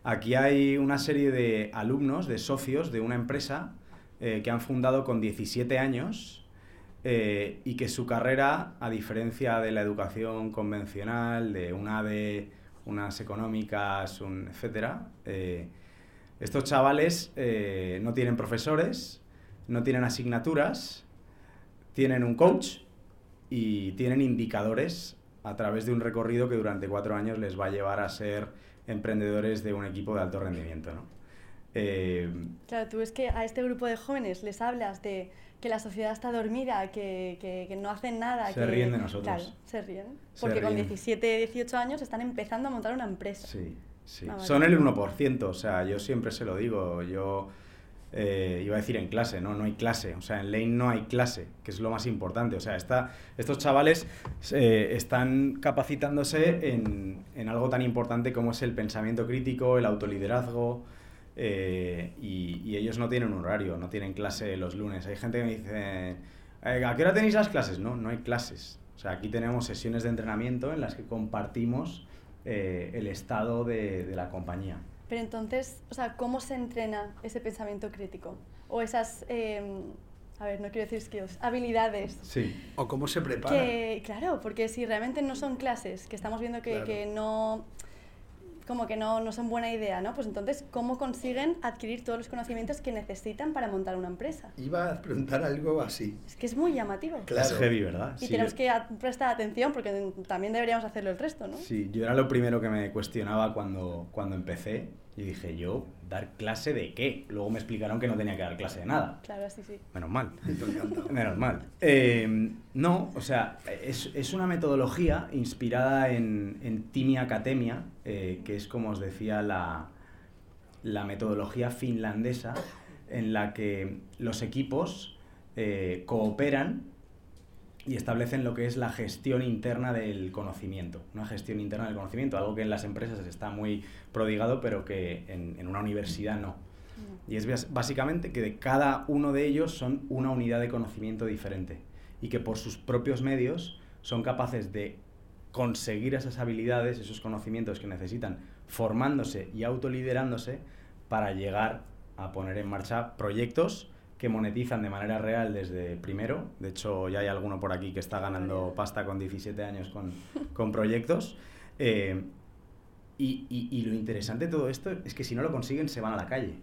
[SPEAKER 3] Aquí hay una serie de alumnos, de socios de una empresa eh, que han fundado con 17 años eh, y que su carrera, a diferencia de la educación convencional, de una de unas económicas, un, etcétera, estos chavales eh, no tienen profesores, no tienen asignaturas, tienen un coach y tienen indicadores a través de un recorrido que durante cuatro años les va a llevar a ser emprendedores de un equipo de alto rendimiento. ¿no? Eh,
[SPEAKER 2] Claro, tú es que a este grupo de jóvenes les hablas de que la sociedad está dormida, que, que- que no hacen nada.
[SPEAKER 3] Se
[SPEAKER 2] que-
[SPEAKER 3] ríen de nosotros.
[SPEAKER 2] Claro, se ríen.
[SPEAKER 3] Se
[SPEAKER 2] Porque con
[SPEAKER 3] ríen.
[SPEAKER 2] 17, 18 años están empezando a montar una empresa.
[SPEAKER 3] Sí, sí.
[SPEAKER 2] Ah, vale.
[SPEAKER 3] Son el 1%, o sea, yo siempre se lo digo, yo eh, iba a decir en clase, ¿no? No hay clase, o sea, en Lane no hay clase, que es lo más importante, o sea, está, estos chavales eh, están capacitándose en, en algo tan importante como es el pensamiento crítico, el autoliderazgo, eh, y, y ellos no tienen un horario, no tienen clase los lunes. Hay gente que me dice, "Eh, ¿a qué hora tenéis las clases? No, no hay clases. O sea, aquí tenemos sesiones de entrenamiento en las que compartimos eh, el estado de, de la compañía.
[SPEAKER 2] Pero entonces, o sea, ¿cómo se entrena ese pensamiento crítico? O esas, eh, a ver, no quiero decir skills, habilidades.
[SPEAKER 3] Sí.
[SPEAKER 1] O cómo se prepara.
[SPEAKER 2] Que, claro, porque si realmente no son clases, que estamos viendo que,
[SPEAKER 1] Claro.
[SPEAKER 2] que no, como que no, no son buena idea, ¿no? Pues entonces, ¿cómo consiguen adquirir todos los conocimientos que necesitan para montar una empresa?
[SPEAKER 1] Iba a preguntar algo así.
[SPEAKER 2] Es que es muy llamativo.
[SPEAKER 1] Claro.
[SPEAKER 3] Es heavy, ¿verdad?
[SPEAKER 2] Y
[SPEAKER 3] Sí,
[SPEAKER 2] tenemos
[SPEAKER 3] yo-
[SPEAKER 2] que prestar atención porque también deberíamos hacerlo el resto, ¿no?
[SPEAKER 3] Sí, yo era lo primero que me cuestionaba cuando, cuando empecé. Y dije, ¿yo dar clase de qué? Luego me explicaron que no tenía que dar clase de nada.
[SPEAKER 2] Claro, sí, sí.
[SPEAKER 3] Menos mal. Menos mal. Eh, no, o sea, es, es una metodología inspirada en, en Timi Academia, eh, que es como os decía la, la metodología finlandesa en la que los equipos eh, cooperan y establecen lo que es la gestión interna del conocimiento. Una gestión interna del conocimiento, algo que en las empresas está muy prodigado, pero que en, en una universidad no. Y es básicamente que de cada uno de ellos son una unidad de conocimiento diferente y que por sus propios medios son capaces de conseguir esas habilidades, esos conocimientos que necesitan, formándose y autoliderándose para llegar a poner en marcha proyectos que monetizan de manera real desde primero. De hecho, ya hay alguno por aquí que está ganando pasta con 17 años con, con proyectos. Eh, y, y- y lo interesante de todo esto es que si no lo consiguen se van a la calle.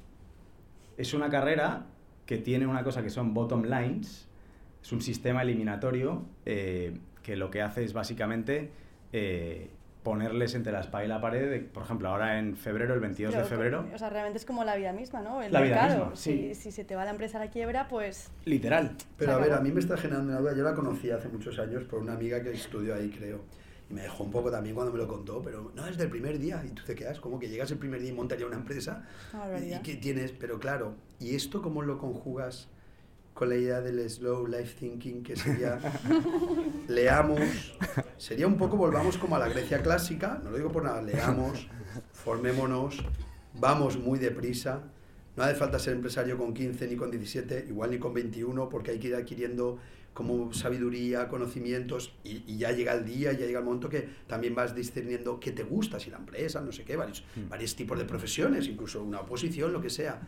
[SPEAKER 3] Es una carrera que tiene una cosa que son bottom lines, es un sistema eliminatorio eh, que lo que hace es básicamente eh, ponerles entre la espada y la pared, de- por ejemplo, ahora en febrero, el 22 de
[SPEAKER 2] Pero,
[SPEAKER 3] febrero,
[SPEAKER 2] O sea, realmente es como la vida misma, ¿no? El
[SPEAKER 3] La vida
[SPEAKER 2] mercado.
[SPEAKER 3] misma, sí.
[SPEAKER 2] Si, si se te va la empresa a la quiebra, pues
[SPEAKER 3] literal.
[SPEAKER 1] Pero a ver, a mí me está generando una duda. Yo la conocí hace muchos años por una amiga que estudió ahí, creo. Y me dejó un poco también cuando me lo contó, pero no, desde el primer día. Y tú te quedas como que llegas el primer día y montas ya una empresa. Y,
[SPEAKER 2] barbaridad.
[SPEAKER 1] que tienes, pero claro, ¿y esto cómo lo conjugas con la idea del slow life thinking, que sería leamos, sería un poco, volvamos como a la Grecia clásica, no lo digo por nada, leamos, formémonos, vamos muy deprisa, no hace falta ser empresario con 15 ni con 17, igual ni con 21, porque hay que ir adquiriendo como sabiduría, conocimientos, y, y ya llega el día, ya llega el momento que también vas discerniendo qué te gusta, si la empresa, no sé qué, varios,
[SPEAKER 3] Mm.
[SPEAKER 1] varios tipos de profesiones, incluso una oposición, lo que sea.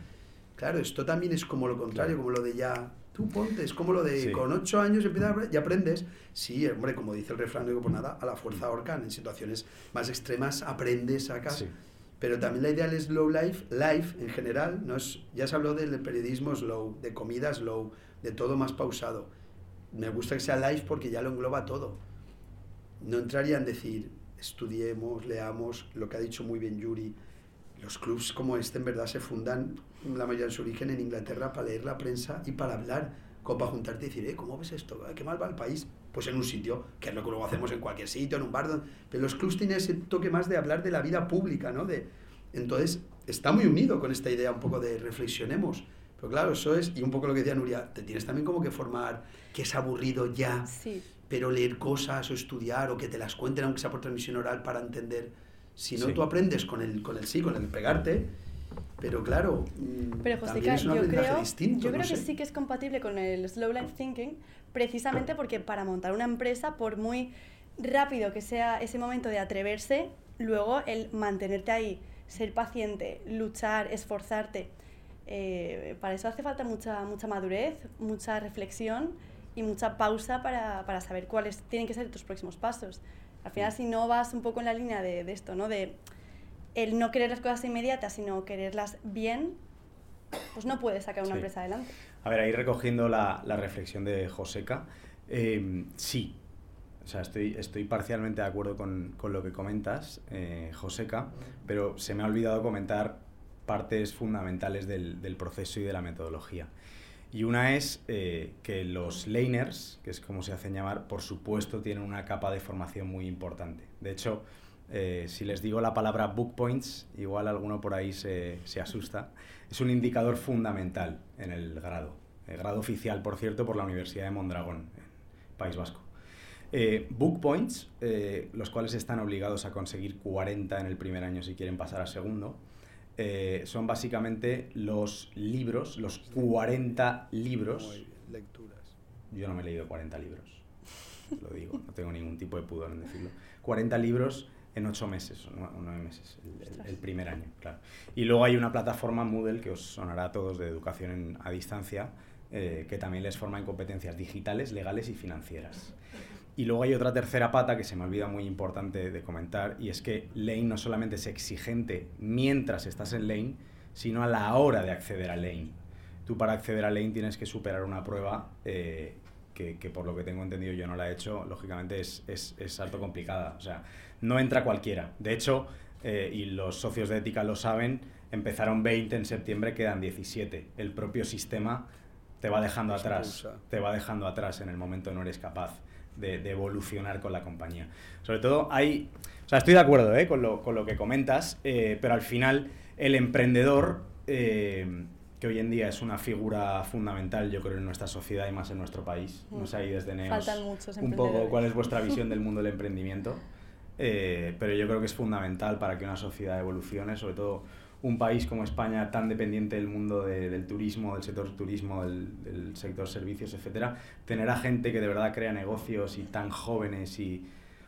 [SPEAKER 1] Claro, esto también es como lo contrario, como lo de ya Tú ponte, es como lo de con ocho años empiezas y aprendes. Sí, hombre, como dice el refrán, no digo por nada, a la fuerza ahorcan. En situaciones más extremas aprendes, sacas. Pero también la idea del slow life, life en general, no es, ya se habló del periodismo slow, de comida slow, de todo más pausado. Me gusta que sea life porque ya lo engloba todo. No entraría en decir, estudiemos, leamos, lo que ha dicho muy bien Yuri, los clubs como este en verdad se fundan, la mayoría de su origen en Inglaterra, para leer la prensa y para hablar, como para juntarte y decir, eh, ¿cómo ves esto? ¿Qué mal va el país? Pues en un sitio, que es lo que luego hacemos en cualquier sitio, en un bar. Pero los clubs tienen ese toque más de hablar de la vida pública, ¿no? De, entonces, está muy unido con esta idea un poco de reflexionemos. Pero claro, eso es, y un poco lo que decía Nuria, te tienes también como que formar, que es aburrido ya, pero leer cosas o estudiar o que te las cuenten, aunque sea por transmisión oral, para entender si no, tú aprendes con el, con el sí, con el pegarte. Pero claro,
[SPEAKER 2] mm, pero José, yo creo, yo creo que sí que es compatible con el slow life thinking, precisamente porque para montar una empresa, por muy rápido que sea ese momento de atreverse, luego el mantenerte ahí, ser paciente, luchar, esforzarte, eh, para eso hace falta mucha, mucha madurez, mucha reflexión y mucha pausa para, para saber cuáles tienen que ser tus próximos pasos. Al final, si no vas un poco en la línea de, de esto, ¿no? De el no querer las cosas inmediatas, sino quererlas bien, pues no puedes sacar una empresa adelante.
[SPEAKER 3] A ver, ahí recogiendo la, la reflexión de Joseca, eh, sí, o sea, estoy, estoy parcialmente de acuerdo con, con lo que comentas, eh, Joseca, pero se me ha olvidado comentar partes fundamentales del, del proceso y de la metodología. Y una es eh, que los laners, que es como se hacen llamar, por supuesto tienen una capa de formación muy importante. De hecho, eh, si les digo la palabra book points, igual alguno por ahí se, asusta, es un indicador fundamental en el grado. El grado oficial, por cierto, por la Universidad de Mondragón, en País Vasco. Eh, book points, los cuales están obligados a conseguir 40 en el primer año si quieren pasar a segundo, eh, son básicamente los libros, los 40 libros.
[SPEAKER 1] Lecturas.
[SPEAKER 3] Yo no me he leído 40 libros, lo digo, no tengo ningún tipo de pudor en decirlo. 40 libros en 8 meses, o 9 meses, el, primer año, claro. Y luego hay una plataforma Moodle que os sonará a todos de educación a distancia, eh, que también les forma en competencias digitales, legales y financieras. Y luego hay otra tercera pata que se me olvida muy importante de comentar, y es que Lane no solamente es exigente mientras estás en Lane, sino a la hora de acceder a Lane. Tú para acceder a Lane tienes que superar una prueba eh, que, que, por lo que tengo entendido yo no la he hecho, lógicamente es, es, es alto complicada. O sea, no entra cualquiera. De hecho, eh, y los socios de ética lo saben, empezaron 20 en septiembre, quedan 17. El propio sistema te va dejando atrás, te va dejando atrás en el momento no eres capaz de, evolucionar con la compañía. Sobre todo hay, o sea, estoy de acuerdo ¿eh? con, lo, con, lo, que comentas, eh, pero al final el emprendedor, eh, que hoy en día es una figura fundamental, yo creo, en nuestra sociedad y más en nuestro país, no sé ahí desde Neos un poco cuál es vuestra visión del mundo del emprendimiento, pero yo creo que es fundamental para que una sociedad evolucione, sobre todo un país como España tan dependiente del mundo del turismo, del sector turismo, del, sector servicios, etcétera, tener a gente que de verdad crea negocios y tan jóvenes y...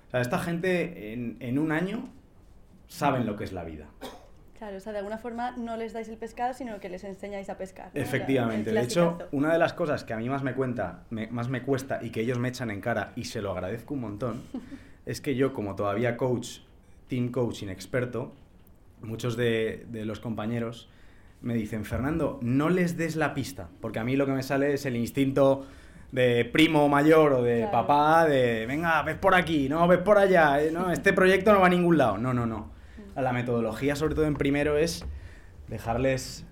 [SPEAKER 3] O sea, esta gente en, en un año saben lo que es la vida.
[SPEAKER 2] Claro, o sea, de alguna forma no les dais el pescado, sino que les enseñáis a pescar.
[SPEAKER 3] Efectivamente. De hecho, una de las cosas que a mí más me cuenta, más me cuesta y que ellos me echan en cara y se lo agradezco un montón, es que yo como todavía coach, team coach inexperto, muchos de, los compañeros me dicen, Fernando, no les des la pista, porque a mí lo que me sale es el instinto de primo mayor o de papá, de venga, ves por aquí, no, ves por allá, eh, no, este proyecto no va a ningún lado. No, no, no. Mm. La metodología, sobre todo en primero, es dejarles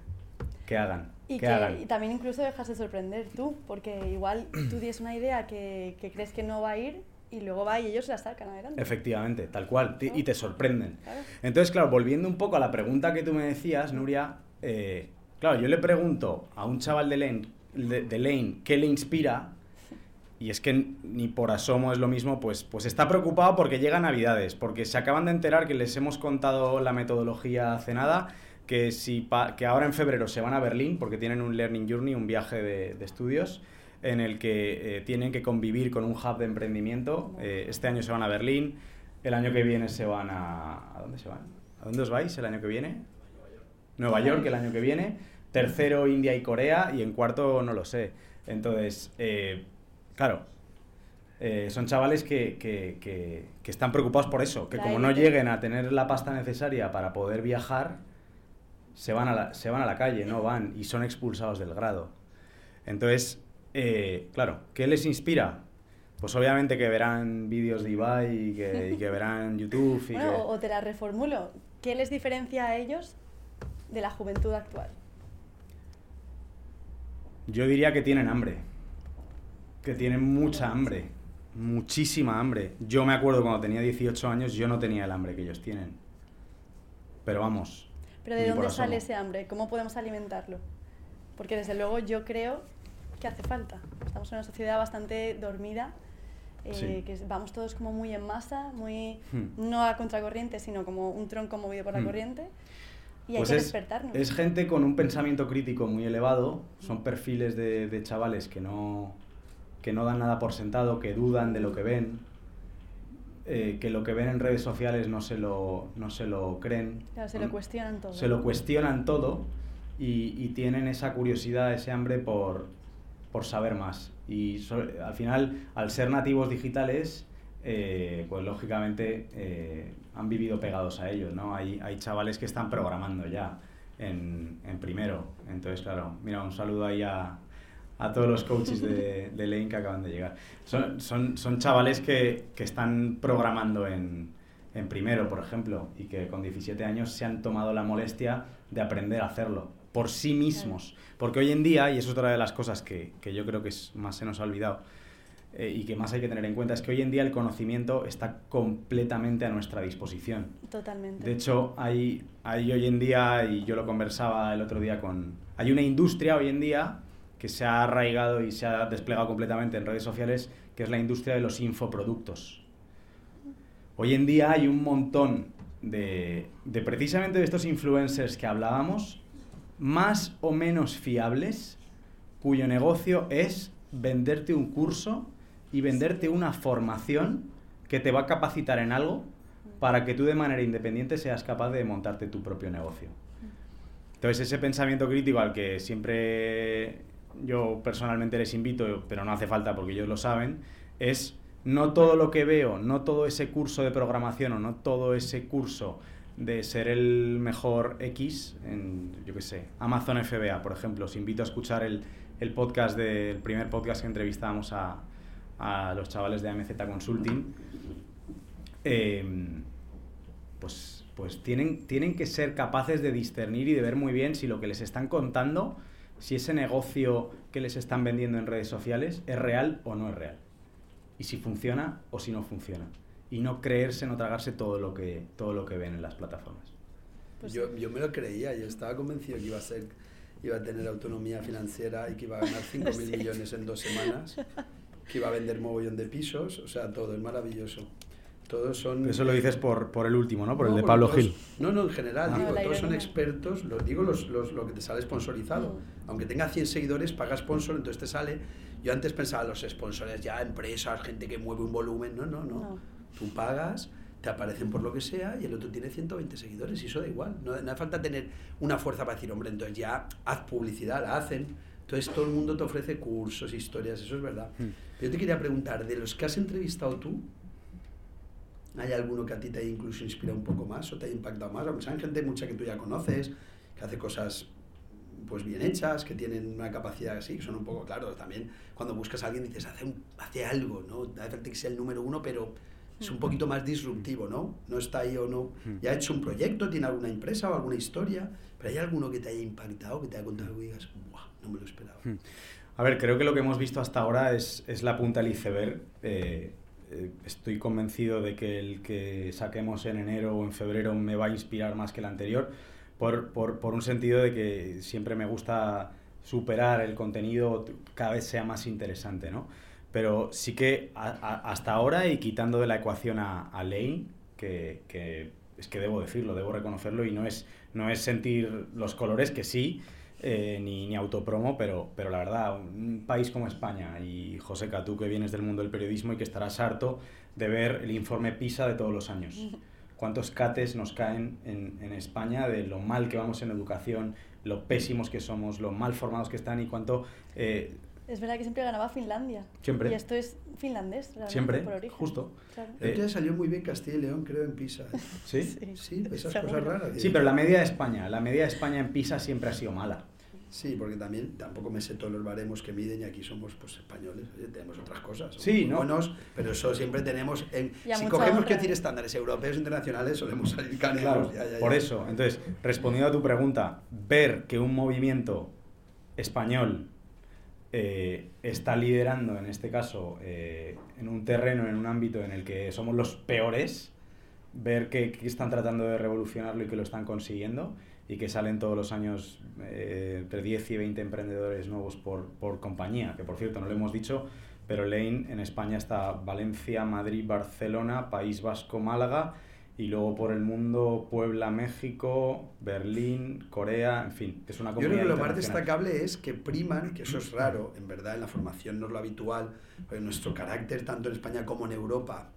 [SPEAKER 3] que hagan.
[SPEAKER 2] Y,
[SPEAKER 3] que,
[SPEAKER 2] y también incluso dejarse sorprender tú, porque igual tú tienes una idea que, que crees que no va a ir y luego va y ellos la sacan adelante.
[SPEAKER 3] Efectivamente, tal cual, y te sorprenden. Entonces, claro, volviendo un poco a la pregunta que tú me decías, Nuria, eh, claro, yo le pregunto a un chaval de Lane, de, Lane qué le inspira, y es que ni por asomo es lo mismo, pues, pues está preocupado porque llega Navidades, porque se acaban de enterar que les hemos contado la metodología hace nada, que, si que ahora en febrero se van a Berlín, porque tienen un Learning Journey, un viaje de, de estudios, en el que eh, tienen que convivir con un hub de emprendimiento. Eh, este año se van a Berlín, el año que viene se van a... ¿A dónde se van? ¿A dónde os vais el año que viene? Nueva York el año que viene. tercero India y Corea y en cuarto no lo sé. Entonces, eh, claro, eh, son chavales que, que, que, están preocupados por eso, que como no lleguen a tener la pasta necesaria para poder viajar, se van a la, se van a la calle, no van y son expulsados del grado. Entonces, eh, claro, ¿qué les inspira? Pues obviamente que verán vídeos de Ibai y que, que verán YouTube. Y
[SPEAKER 2] bueno, o te la reformulo. ¿Qué les diferencia a ellos de la juventud actual?
[SPEAKER 3] Yo diría que tienen hambre. Que tienen mucha hambre. Muchísima hambre. Yo me acuerdo cuando tenía 18 años, yo no tenía el hambre que ellos tienen. Pero vamos.
[SPEAKER 2] ¿Pero de dónde sale ese hambre? ¿Cómo podemos alimentarlo? Porque desde luego yo creo que hace falta. Estamos en una sociedad bastante dormida, eh, que vamos todos como muy en masa, muy hmm. no a contracorriente, sino como un tronco movido por la hmm. corriente. Y hay pues que despertarnos.
[SPEAKER 3] Es gente con un pensamiento crítico muy elevado, son perfiles de, de, chavales que no, que no dan nada por sentado, que dudan de lo que ven, eh, que lo que ven en redes sociales no se lo, no se lo creen.
[SPEAKER 2] se lo cuestionan todo.
[SPEAKER 3] Se lo cuestionan todo y, y tienen esa curiosidad, ese hambre por, por saber más. Y al final, al ser nativos digitales, eh, pues lógicamente eh, han vivido pegados a ellos, ¿no? Hay, hay chavales que están programando ya en, en, primero. Entonces, claro, mira, un saludo ahí a, a todos los coaches de, de Lane que acaban de llegar. Son, son, son chavales que, que están programando en, en primero, por ejemplo, y que con 17 años se han tomado la molestia de aprender a hacerlo por sí mismos. Porque hoy en día, y eso es otra de las cosas que, que yo creo que es, más se nos ha olvidado eh, y que más hay que tener en cuenta, es que hoy en día el conocimiento está completamente a nuestra disposición.
[SPEAKER 2] Totalmente.
[SPEAKER 3] De hecho, hay, hay hoy en día, y yo lo conversaba el otro día con... Hay una industria hoy en día que se ha arraigado y se ha desplegado completamente en redes sociales, que es la industria de los infoproductos. Hoy en día hay un montón de, de precisamente de estos influencers que hablábamos, más o menos fiables cuyo negocio es venderte un curso y venderte una formación que te va a capacitar en algo para que tú de manera independiente seas capaz de montarte tu propio negocio. Entonces ese pensamiento crítico al que siempre yo personalmente les invito, pero no hace falta porque ellos lo saben, es no todo lo que veo, no todo ese curso de programación o no todo ese curso de ser el mejor X en, yo qué sé, Amazon FBA, por ejemplo. Os invito a escuchar el, el podcast del primer podcast que entrevistábamos a, a los chavales de AMZ Consulting. Em, pues, pues tienen, tienen que ser capaces de discernir y de ver muy bien si lo que les están contando, si ese negocio que les están vendiendo en redes sociales es real o no es real. Y si funciona o si no funciona y no creerse, no tragarse todo lo que, todo lo que ven en las plataformas.
[SPEAKER 1] Pues yo, yo me lo creía, yo estaba convencido que iba a ser iba a tener autonomía financiera y que iba a ganar 5.000 mil millones en dos semanas, que iba a vender mogollón de pisos, o sea, todo es maravilloso. Todos son...
[SPEAKER 3] Eso lo dices por, por el último, ¿no? Por el de Pablo Gil.
[SPEAKER 1] No, no, en general, ah. digo, todos son expertos, lo, digo los, los, lo que te sale sponsorizado. Mm. Aunque tenga 100 seguidores, paga sponsor, entonces te sale... Yo antes pensaba los sponsors ya, empresas, gente que mueve un volumen, no, no. no. Tú pagas, te aparecen por lo que sea y el otro tiene 120 seguidores y eso da igual. No, no hace falta tener una fuerza para decir, hombre, entonces ya haz publicidad, la hacen. Entonces todo el mundo te ofrece cursos, historias, eso es verdad. Hmm. Yo te quería preguntar, de los que has entrevistado tú, ¿hay alguno que a ti te haya incluso inspirado un poco más o te haya impactado más? Aunque sean gente mucha que tú ya conoces, que hace cosas pues bien hechas, que tienen una capacidad así, que son un poco, claro, también cuando buscas a alguien dices, hace, hace algo, ¿no? Hace que sea el número uno, pero es un poquito más disruptivo, ¿no? No está ahí o no. Hmm. Ya ha hecho un proyecto, tiene alguna empresa o alguna historia, pero hay alguno que te haya impactado, que te haya contado algo y digas, ¡buah! No me lo esperaba. Hmm.
[SPEAKER 3] A ver, creo que lo que hemos visto hasta ahora es, es la punta del iceberg. Eh, eh, estoy convencido de que el que saquemos en enero o en febrero me va a inspirar más que el anterior, por, por, por un sentido de que siempre me gusta superar el contenido, cada vez sea más interesante, ¿no? Pero sí que hasta ahora, y quitando de la ecuación a, Lane, que, que, es que debo decirlo, debo reconocerlo, y no es, no es sentir los colores, que sí, eh, ni, ni, autopromo, pero, pero la verdad, un país como España, y José tú que vienes del mundo del periodismo y que estarás harto de ver el informe PISA de todos los años. ¿Cuántos cates nos caen en, en España de lo mal que vamos en educación, lo pésimos que somos, lo mal formados que están y cuánto... Eh,
[SPEAKER 2] es verdad que siempre ganaba Finlandia.
[SPEAKER 3] Siempre.
[SPEAKER 2] Y esto es finlandés,
[SPEAKER 3] Siempre, por origen. justo.
[SPEAKER 1] Claro. Eh, salió muy bien Castilla y León, creo, en PISA. ¿eh?
[SPEAKER 3] ¿Sí?
[SPEAKER 1] Sí, esas cosas raras.
[SPEAKER 3] Sí, pero la media de España, la media de España en PISA siempre ha sido mala.
[SPEAKER 1] Sí, porque también tampoco me sé todos los baremos que miden y aquí somos pues españoles, tenemos otras cosas.
[SPEAKER 3] Sí, ¿no?
[SPEAKER 1] buenos, pero eso siempre tenemos. En, si cogemos que decir estándares europeos internacionales, solemos salir caneados.
[SPEAKER 3] Claro, por eso, entonces, respondiendo a tu pregunta, ver que un movimiento español eh, está liderando, en este caso, eh, en un terreno, en un ámbito en el que somos los peores, ver que, que están tratando de revolucionarlo y que lo están consiguiendo y que salen todos los años eh, entre 10 y 20 emprendedores nuevos por, por, compañía, que por cierto no lo hemos dicho, pero Lane en España está Valencia, Madrid, Barcelona, País Vasco, Málaga y luego por el mundo Puebla, México, Berlín, Corea, en fin, es una
[SPEAKER 1] Yo creo que lo más destacable es que priman, que eso es raro, en verdad en la formación no es lo habitual, en nuestro carácter tanto en España como en Europa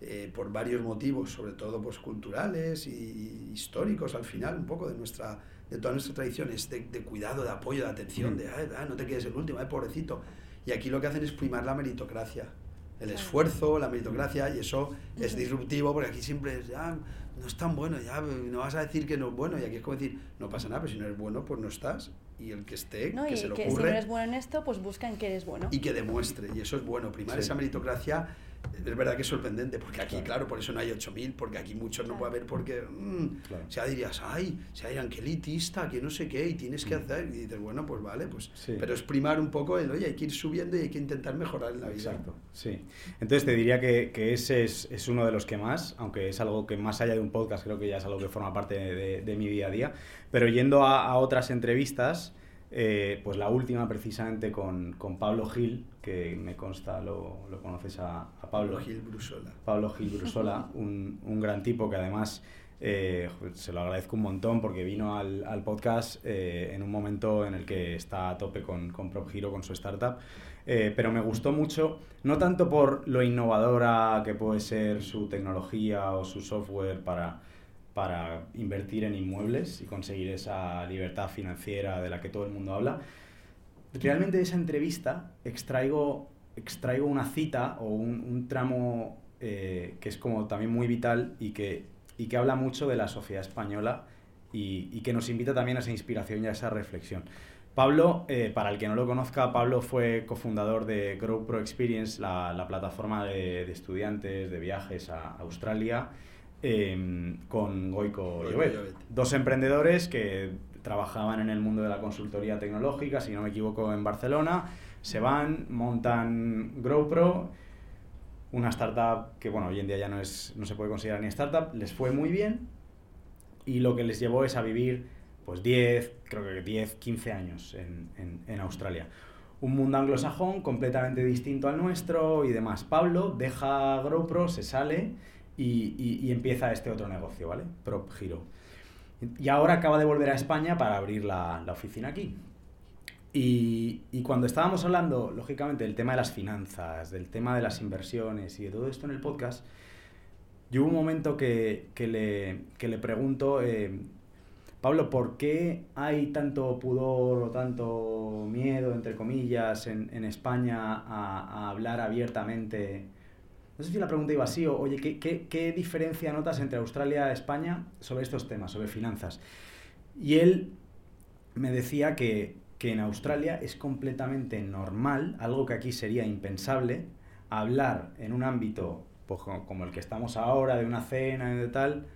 [SPEAKER 1] eh, por varios motivos, sobre todo pues, culturales y históricos al final, un poco de, nuestra, de todas nuestras tradiciones, de, de cuidado, de apoyo, de atención, mm. de ah, no te quedes el último, ay, pobrecito. Y aquí lo que hacen es primar la meritocracia, el esfuerzo, la meritocracia, y eso es disruptivo porque aquí siempre es, ah, no es tan bueno, ya no vas a decir que no es bueno, y aquí es como decir, no pasa nada, pero si no eres bueno, pues no estás. Y el que esté, que se lo ocurre. Si no
[SPEAKER 2] eres bueno en esto, pues busca en que eres bueno.
[SPEAKER 1] Y que demuestre, y eso es bueno, primar esa meritocracia es verdad que es sorprendente, porque aquí, claro, por eso no hay 8.000, porque aquí muchos no puede haber, porque mm, ya dirías, ay, si hay angelitista, que no sé qué, y tienes que mm. hacer, y dices, bueno, pues vale, pues, pero es primar un poco el, oye, hay que ir subiendo y hay que intentar mejorar en la vida.
[SPEAKER 3] Exacto, sí. Entonces te diría que, que ese es, es, uno de los que más, aunque es algo que más allá de un podcast, creo que ya es algo que forma parte de, de, mi día a día, pero yendo a, a otras entrevistas, eh, pues la última precisamente con, con, Pablo Gil, que me consta, lo, lo conoces a, Pablo.
[SPEAKER 1] Gil Brusola.
[SPEAKER 3] Pablo Gil Brusola, un, un gran tipo que además eh, se lo agradezco un montón porque vino al, al podcast eh, en un momento en el que está a tope con, con PropGiro, con su startup. pero me gustó mucho, no tanto por lo innovadora que puede ser su tecnología o su software para para invertir en inmuebles y conseguir esa libertad financiera de la que todo el mundo habla. Realmente de esa entrevista extraigo, extraigo una cita o un, tramo eh, que es como también muy vital y que, y que habla mucho de la sociedad española y, que nos invita también a esa inspiración y a esa reflexión. Pablo, eh, para el que no lo conozca, Pablo fue cofundador de Grow Pro Experience, la, la plataforma de, de, estudiantes de viajes a Australia Em, con Goico Llobet. Dos emprendedores que trabajaban en el mundo de la consultoría tecnológica, si no me equivoco, en Barcelona. Se van, montan GrowPro, una startup que, bueno, hoy en día ya no, es, no se puede considerar ni startup, les fue muy bien y lo que les llevó es a vivir pues 10, creo que 10, 15 años en, en, Australia. Un mundo anglosajón completamente distinto al nuestro y demás. Pablo deja GrowPro, se sale y, y, empieza este otro negocio, ¿vale? Prop Giro. Y ahora acaba de volver a España para abrir la, la oficina aquí. Y, cuando estábamos hablando, lógicamente, del tema de las finanzas, del tema de las inversiones y de todo esto en el podcast, yo hubo un momento que, que, le, que le, pregunto, eh, Pablo, ¿por qué hay tanto pudor o tanto miedo, entre comillas, en, España a hablar abiertamente no sé si la pregunta iba así, o oye, ¿qué, qué, qué diferencia notas entre Australia y España sobre estos temas, sobre finanzas? Y él me decía que, que en Australia es completamente normal, algo que aquí sería impensable, hablar en un ámbito pues, como el que estamos ahora, de una cena y de tal,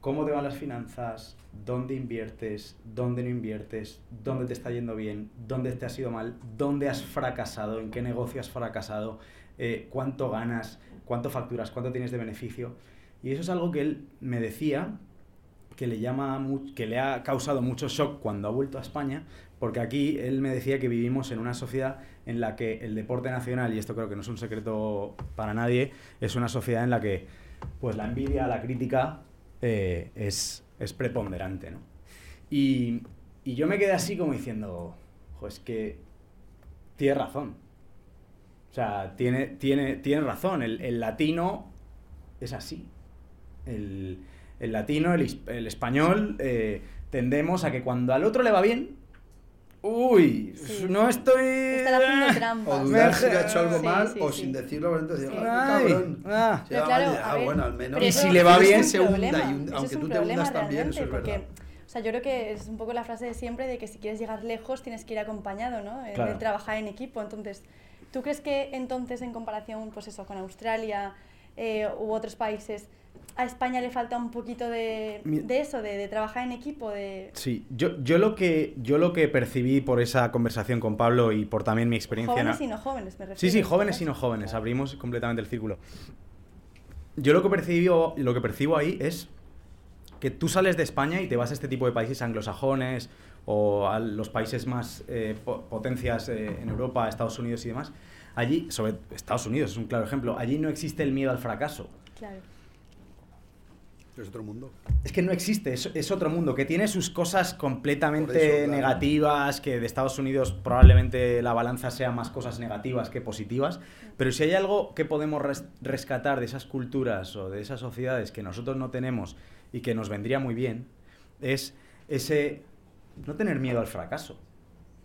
[SPEAKER 3] cómo te van las finanzas, dónde inviertes, dónde no inviertes, dónde te está yendo bien, dónde te has ido mal, dónde has fracasado, en qué negocio has fracasado, eh, cuánto ganas, cuánto facturas, cuánto tienes de beneficio. Y eso es algo que él me decía que le, llama que le ha causado mucho shock cuando ha vuelto a España, porque aquí él me decía que vivimos en una sociedad en la que el deporte nacional, y esto creo que no es un secreto para nadie, es una sociedad en la que pues la envidia, la crítica eh, es, es, preponderante. ¿no? Y, y, yo me quedé así como diciendo, es que tiene razón. O sea, tiene, tiene, tiene razón, el, el latino es así. El, el latino, el, el español, eh, tendemos a que cuando al otro le va bien, uy, no estoy...
[SPEAKER 2] Estar haciendo trampas.
[SPEAKER 1] O dudar si ha hecho algo mal, o sin decirlo, entonces decir, ¡ay, cabrón!
[SPEAKER 2] Ah. Pero claro, ah,
[SPEAKER 1] bueno, al menos...
[SPEAKER 3] Y si le va bien,
[SPEAKER 1] se hunda, y aunque tú te hundas también, eso es
[SPEAKER 2] porque, O sea, yo creo que es un poco la frase de siempre de que si quieres llegar lejos tienes que ir acompañado, ¿no? De trabajar en equipo. Entonces, ¿tú crees que entonces en comparación, pues eso, con Australia eh, u otros países, a España le falta un poquito de, de eso, de, de, trabajar en equipo. De...
[SPEAKER 3] Sí, yo, yo, lo que, yo lo que percibí por esa conversación con Pablo y por también mi experiencia...
[SPEAKER 2] Jóvenes y no jóvenes, me refiero.
[SPEAKER 3] Sí, sí, jóvenes y no jóvenes, abrimos completamente el círculo. Yo lo que, percibo, lo que percibo ahí es que tú sales de España y te vas a este tipo de países anglosajones o a los países más eh, potencias eh, en Europa, Estados Unidos y demás. Allí, sobre Estados Unidos es un claro ejemplo, allí no existe el miedo al fracaso.
[SPEAKER 2] Claro.
[SPEAKER 1] Es otro mundo.
[SPEAKER 3] Es que no existe, es, otro mundo, que tiene sus cosas completamente negativas, que de Estados Unidos probablemente la balanza sea más cosas negativas que positivas, pero si hay algo que podemos rescatar de esas culturas o de esas sociedades que nosotros no tenemos y que nos vendría muy bien, es ese no tener miedo al fracaso.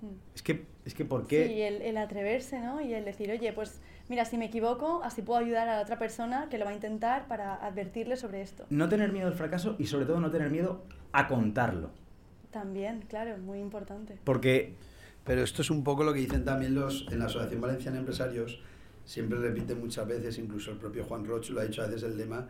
[SPEAKER 3] Hmm. Es que, es que ¿por qué?
[SPEAKER 2] Sí, el, el atreverse, ¿no? Y el decir, oye, pues mira, si me equivoco, así puedo ayudar a la otra persona que lo va a intentar para advertirle sobre esto.
[SPEAKER 3] No tener miedo al fracaso y sobre todo no tener miedo a contarlo.
[SPEAKER 2] También, claro, muy importante.
[SPEAKER 3] Porque...
[SPEAKER 1] Pero esto es un poco lo que dicen también los en la Asociación Valenciana de Empresarios, siempre repiten muchas veces, incluso el propio Juan Roch lo ha dicho a veces el lema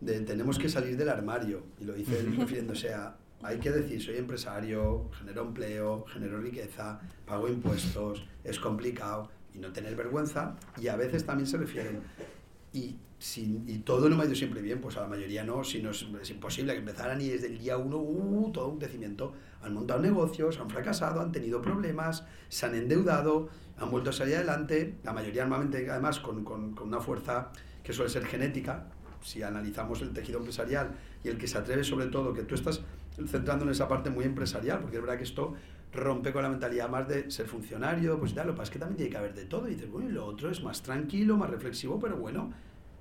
[SPEAKER 1] de tenemos que salir del armario, y lo dice él refiriéndose a hay que decir, soy empresario, genero empleo, genero riqueza, pago impuestos, es complicado, y no tener vergüenza, y a veces también se refieren, y, si, y todo no me ha ido siempre bien, pues a la mayoría no, si no es, imposible que empezaran y desde el día uno, uh, todo un crecimiento, han montado negocios, han fracasado, han tenido problemas, se han endeudado, han vuelto a salir adelante, la mayoría normalmente además con, con, con una fuerza que suele ser genética, si analizamos el tejido empresarial y el que se atreve sobre todo, que tú estás centrando en esa parte muy empresarial, porque es verdad que esto rompe con la mentalidad más de ser funcionario, pues ya, lo que pasa es que también tiene que haber de todo. Y dices, bueno, y lo otro es más tranquilo, más reflexivo, pero bueno.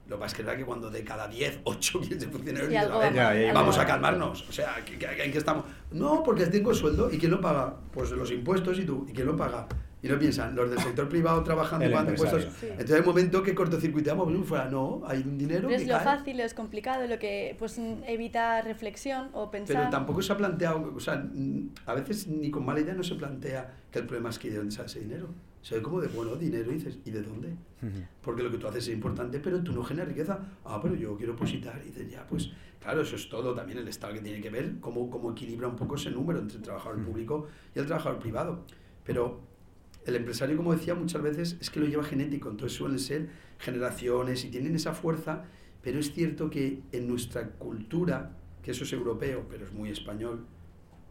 [SPEAKER 1] Lo que pasa es que es verdad que cuando de cada 10, 8 quieren ser funcionarios, vamos a calmarnos. O sea, ¿en qué estamos? No, porque tengo sueldo. ¿Y quién lo paga? Pues los impuestos y tú. ¿Y quién lo paga? Y no piensan, los del sector privado trabajando pagando impuestos. Entonces hay un momento que cortocircuitamos, fuera, no, hay un dinero.
[SPEAKER 2] es lo fácil, es complicado, lo que pues evita reflexión o pensar.
[SPEAKER 1] Pero tampoco se ha planteado, o sea, a veces ni con mala idea no se plantea que el problema es que de dónde sale ese dinero. Se ve como de, bueno, dinero y dices, ¿y de dónde? Porque lo que tú haces es importante, pero tú no generas riqueza. Ah, pero yo quiero positar. Y dices, ya, pues claro, eso es todo. También el Estado que tiene que ver cómo, cómo equilibra un poco ese número entre el trabajador público y el trabajador privado. Pero el empresario, como decía, muchas veces es que lo lleva genético, entonces suelen ser generaciones y tienen esa fuerza, pero es cierto que en nuestra cultura, que eso es europeo, pero es muy español,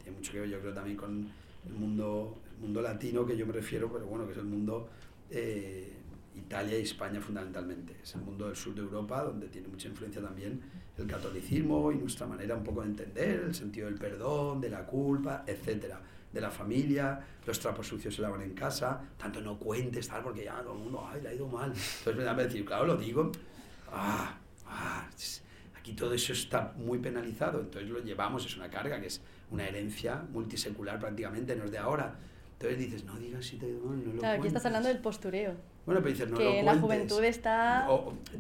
[SPEAKER 1] tiene mucho que ver yo creo también con el mundo, el mundo latino que yo me refiero, pero bueno, que es el mundo eh, Italia y España fundamentalmente, es el mundo del sur de Europa donde tiene mucha influencia también el catolicismo y nuestra manera un poco de entender el sentido del perdón, de la culpa, etcétera de la familia, los trapos sucios se lavan en casa, tanto no cuentes, tal, porque ya todo el mundo, ay, le ha ido mal. Entonces me da a decir, claro, lo digo, ah, ah, aquí todo eso está muy penalizado, entonces lo llevamos, es una carga, que es una herencia multisecular prácticamente, no es de ahora. Entonces dices, no digas si te ha ido mal, no lo
[SPEAKER 2] Claro, aquí estás hablando del postureo.
[SPEAKER 1] Bueno, pero dices, no
[SPEAKER 2] que
[SPEAKER 1] lo
[SPEAKER 2] la juventud está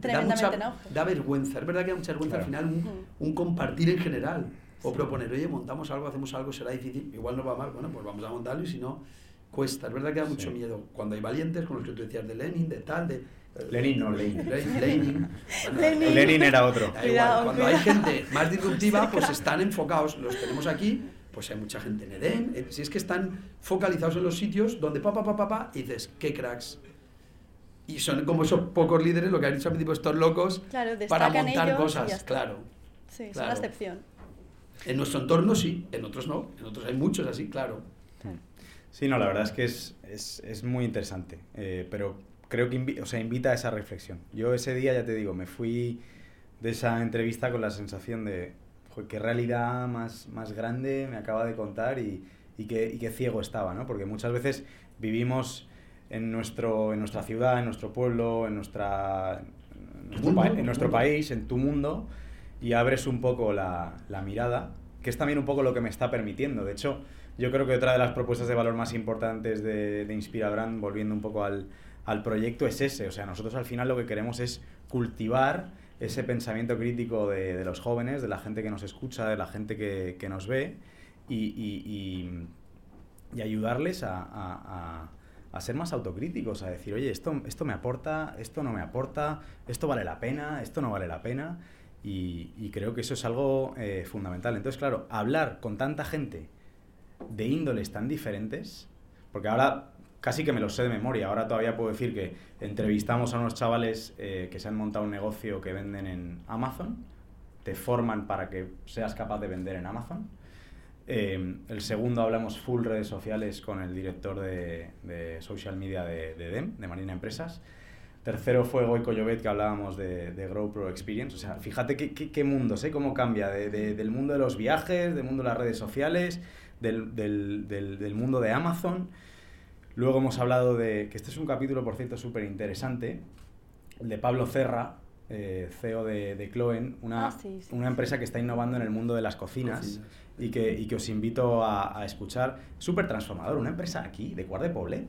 [SPEAKER 2] tremendamente
[SPEAKER 1] da, da vergüenza, es verdad que da mucha vergüenza al final un, un compartir en general o proponer, oye, montamos algo, hacemos algo, será difícil, igual no va mal, bueno, pues vamos a montarlo y si no, cuesta. Es verdad que da mucho miedo. Cuando hay valientes, con los que tú decías de Lenin, de tal, de...
[SPEAKER 3] Eh, Lenin no, Lenin.
[SPEAKER 1] Lenin.
[SPEAKER 3] Lenin. era otro.
[SPEAKER 1] Cuando hay gente más disruptiva, pues están enfocados, los tenemos aquí, pues hay mucha gente en Edén, eh, si es que están focalizados en los sitios donde pa, pa, pa, pa, pa, y dices, qué cracks. Y son como esos pocos líderes, lo que han dicho al principio, estos locos, para montar cosas, claro.
[SPEAKER 2] Sí, es una excepción.
[SPEAKER 1] En nuestro entorno sí, en otros no, en otros hay muchos así, claro.
[SPEAKER 3] Sí, no, la verdad es que es, es, es muy interesante, eh, pero creo que o sea, invita a esa reflexión. Yo ese día, ya te digo, me fui de esa entrevista con la sensación de, qué realidad más, más grande me acaba de contar y, y, qué, y qué ciego estaba, ¿no? Porque muchas veces vivimos en nuestro, en nuestra ciudad, en nuestro pueblo, en, nuestra, en nuestro, en nuestro país, en tu mundo, y abres un poco la, la mirada, que es también un poco lo que me está permitiendo. De hecho, yo creo que otra de las propuestas de valor más importantes de, de Inspira Brand, volviendo un poco al, al proyecto, es ese. O sea, nosotros al final lo que queremos es cultivar ese pensamiento crítico de, de los jóvenes, de la gente que nos escucha, de la gente que, que nos ve y, y, y, ayudarles a, a, a, ser más autocríticos, a decir, oye, esto, esto me aporta, esto no me aporta, esto vale la pena, esto no vale la pena. Y, creo que eso es algo eh, fundamental. Entonces, claro, hablar con tanta gente de índoles tan diferentes, porque ahora casi que me lo sé de memoria. Ahora todavía puedo decir que entrevistamos a unos chavales eh, que se han montado un negocio que venden en Amazon, te forman para que seas capaz de vender en Amazon. Eh, el segundo hablamos full redes sociales con el director de, social media de, de, DEM, de Marina Empresas. Tercero fue Goico Llobet, que hablábamos de, de Grow Pro Experience. O sea, fíjate qué, qué, qué mundo, sé cómo cambia de, del mundo de los viajes, del mundo de las redes sociales, del, del, del, del mundo de Amazon. Luego hemos hablado de, que este es un capítulo, por cierto, súper interesante, el de Pablo Cerra, eh, CEO de, de Cloen, una,
[SPEAKER 2] Ah, sí, sí,
[SPEAKER 3] una empresa que está innovando en el mundo de las cocinas,
[SPEAKER 1] Cocinas.
[SPEAKER 3] Y, que, y que os invito a, a escuchar. Súper transformador, una empresa aquí, de Cuart de Poblet.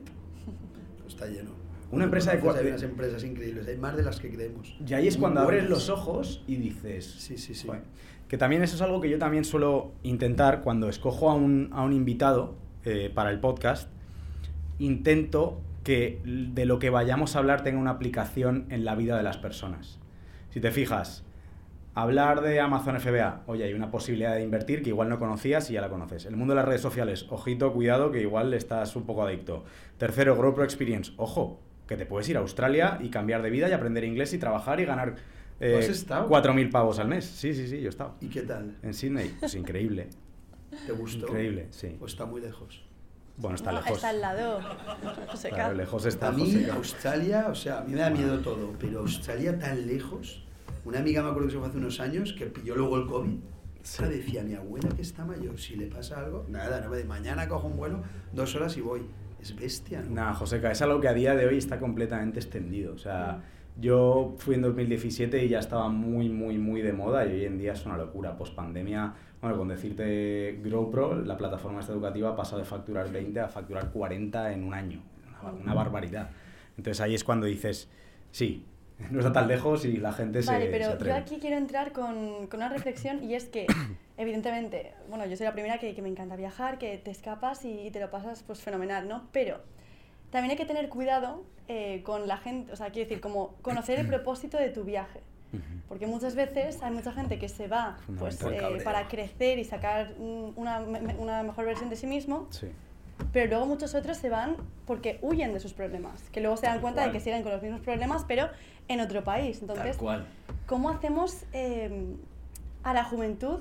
[SPEAKER 1] Está lleno.
[SPEAKER 3] Una empresa de
[SPEAKER 1] Conoces,
[SPEAKER 3] cua-
[SPEAKER 1] Hay unas empresas increíbles, hay más de las que creemos.
[SPEAKER 3] Y ahí es cuando abres los ojos y dices...
[SPEAKER 1] Sí, sí, sí.
[SPEAKER 3] Que también eso es algo que yo también suelo intentar cuando escojo a un, a un invitado eh, para el podcast. Intento que de lo que vayamos a hablar tenga una aplicación en la vida de las personas. Si te fijas, hablar de Amazon FBA, oye, hay una posibilidad de invertir que igual no conocías y ya la conoces. El mundo de las redes sociales, ojito, cuidado, que igual estás un poco adicto. Tercero, Grow Pro Experience, ojo, que te puedes ir a Australia y cambiar de vida y aprender inglés y trabajar y ganar eh,
[SPEAKER 1] ¿Has estado?
[SPEAKER 3] 4.000 pavos al mes. Sí, sí, sí, yo he estado.
[SPEAKER 1] ¿Y qué tal?
[SPEAKER 3] En Sydney, pues increíble.
[SPEAKER 1] ¿Te gustó?
[SPEAKER 3] Increíble, sí.
[SPEAKER 1] ¿O está muy lejos?
[SPEAKER 3] Bueno, está
[SPEAKER 2] No,
[SPEAKER 3] lejos.
[SPEAKER 2] Está al lado. José
[SPEAKER 3] Claro, lejos está
[SPEAKER 1] A mí. Australia, o sea, a mí me da miedo todo, pero Australia tan lejos. Una amiga me acuerdo que se fue hace unos años, que pilló luego el COVID.
[SPEAKER 3] Sí.
[SPEAKER 1] Decía, mi abuela que está mayor, si le pasa algo, nada, no me de mañana cojo un vuelo, dos horas y voy. Es bestia, ¿no?
[SPEAKER 3] Nada, Joseca, es algo que a día de hoy está completamente extendido. O sea, yo fui en 2017 y ya estaba muy, muy, muy de moda y hoy en día es una locura. Post pandemia, bueno, con decirte GrowPro, la plataforma esta educativa ha pasado de facturar 20 a facturar 40 en un año. Una, una barbaridad. Entonces ahí es cuando dices, sí, no está tan lejos y la gente se,
[SPEAKER 2] Vale,
[SPEAKER 3] se
[SPEAKER 2] pero yo
[SPEAKER 3] atreve.
[SPEAKER 2] aquí quiero entrar con, con una reflexión y es que, evidentemente, bueno, yo soy la primera que, que me encanta viajar, que te escapas y, y te lo pasas pues fenomenal, ¿no? Pero también hay que tener cuidado eh, con la gente, o sea, quiero decir, como conocer el propósito de tu viaje. Porque muchas veces hay mucha gente que se va pues, eh, para crecer y sacar una, una mejor versión de sí mismo,
[SPEAKER 3] Sí.
[SPEAKER 2] pero luego muchos otros se van porque huyen de sus problemas, que luego se dan cuenta de que siguen con los mismos problemas, pero en otro país. Entonces,
[SPEAKER 3] Tal cual.
[SPEAKER 2] ¿cómo hacemos eh, a la juventud,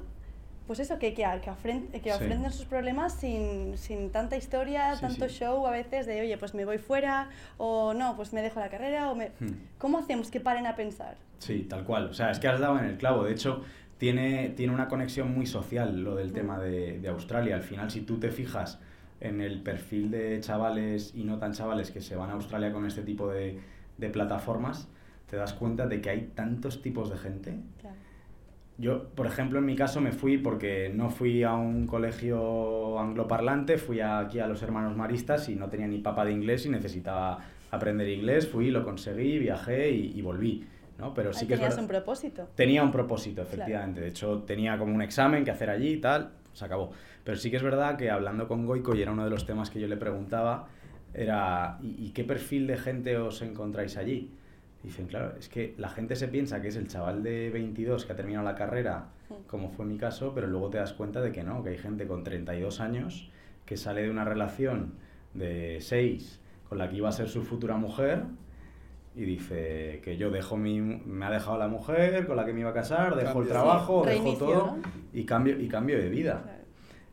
[SPEAKER 2] pues eso, que, que, que, que
[SPEAKER 3] Sí.
[SPEAKER 2] sus problemas sin, sin tanta historia,
[SPEAKER 3] Sí,
[SPEAKER 2] tanto
[SPEAKER 3] sí.
[SPEAKER 2] show a veces de, oye, pues me voy fuera, o no, pues me dejo la carrera, o me...
[SPEAKER 3] Hmm.
[SPEAKER 2] ¿Cómo hacemos que paren a pensar?
[SPEAKER 3] Sí, tal cual. O sea, es que has dado en el clavo. De hecho, tiene, tiene una conexión muy social lo del tema de, de Australia. Al final, si tú te fijas en el perfil de chavales y no tan chavales que se van a Australia con este tipo de, de plataformas, te das cuenta de que hay tantos tipos de gente.
[SPEAKER 2] Claro.
[SPEAKER 3] Yo, por ejemplo, en mi caso me fui porque no fui a un colegio angloparlante, fui aquí a los hermanos maristas y no tenía ni papa de inglés y necesitaba aprender inglés. Fui, lo conseguí, viajé y, y volví. ¿no? Pero sí
[SPEAKER 2] Ahí
[SPEAKER 3] que
[SPEAKER 2] tenías un propósito.
[SPEAKER 3] Tenía un propósito, efectivamente. De hecho, tenía como un examen que hacer allí y tal, se acabó. Pero sí que es verdad que hablando con Goico, y era uno de los temas que yo le preguntaba, era ¿y, y qué perfil de gente os encontráis allí? Dicen, claro, es que la gente se piensa que es el chaval de 22 que ha terminado la carrera, como fue mi caso, pero luego te das cuenta de que no, que hay gente con 32 años que sale de una relación de 6 con la que iba a ser su futura mujer y dice que yo dejo mi me ha dejado la mujer con la que me iba a casar, dejo
[SPEAKER 1] Cambio.
[SPEAKER 3] el trabajo,
[SPEAKER 2] Sí,
[SPEAKER 3] dejo todo y cambio y cambio de vida.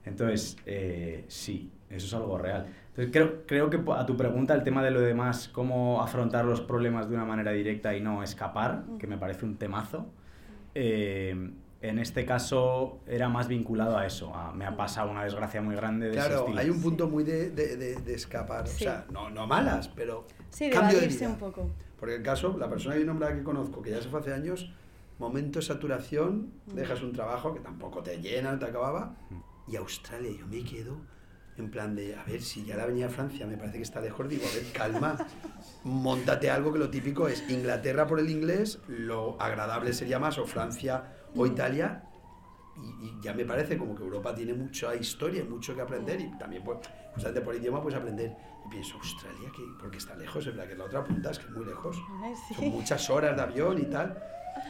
[SPEAKER 3] Entonces, eh, sí, eso es algo real. Entonces, creo, creo que a tu pregunta, el tema de lo demás, cómo afrontar los problemas de una manera directa y no escapar, que me parece un temazo, eh, en este caso era más vinculado a eso. a- me ha pasado una desgracia muy grande de
[SPEAKER 1] Claro, hay un punto muy de, de, de- de escapar.
[SPEAKER 2] Sí.
[SPEAKER 1] O sea, no, no malas, pero
[SPEAKER 2] Sí, de
[SPEAKER 1] cambio de vida.
[SPEAKER 2] un poco.
[SPEAKER 1] Porque el caso, la persona que nombrada que conozco, que ya se fue hace años, momento de saturación, dejas un trabajo que tampoco te llena, te acababa, y Australia, yo me quedo en plan de, a ver, si ya la venía a Francia me parece que está lejos, digo, a ver, calma, montate algo que lo típico es Inglaterra por el inglés, lo agradable sería más o Francia o Italia, y, ya me parece como que Europa tiene mucha historia y mucho que aprender, y también, pues, justamente por idioma, puedes aprender. Y pienso, Australia, que porque está lejos, es verdad que la otra punta es que es muy lejos, son muchas horas de avión y tal.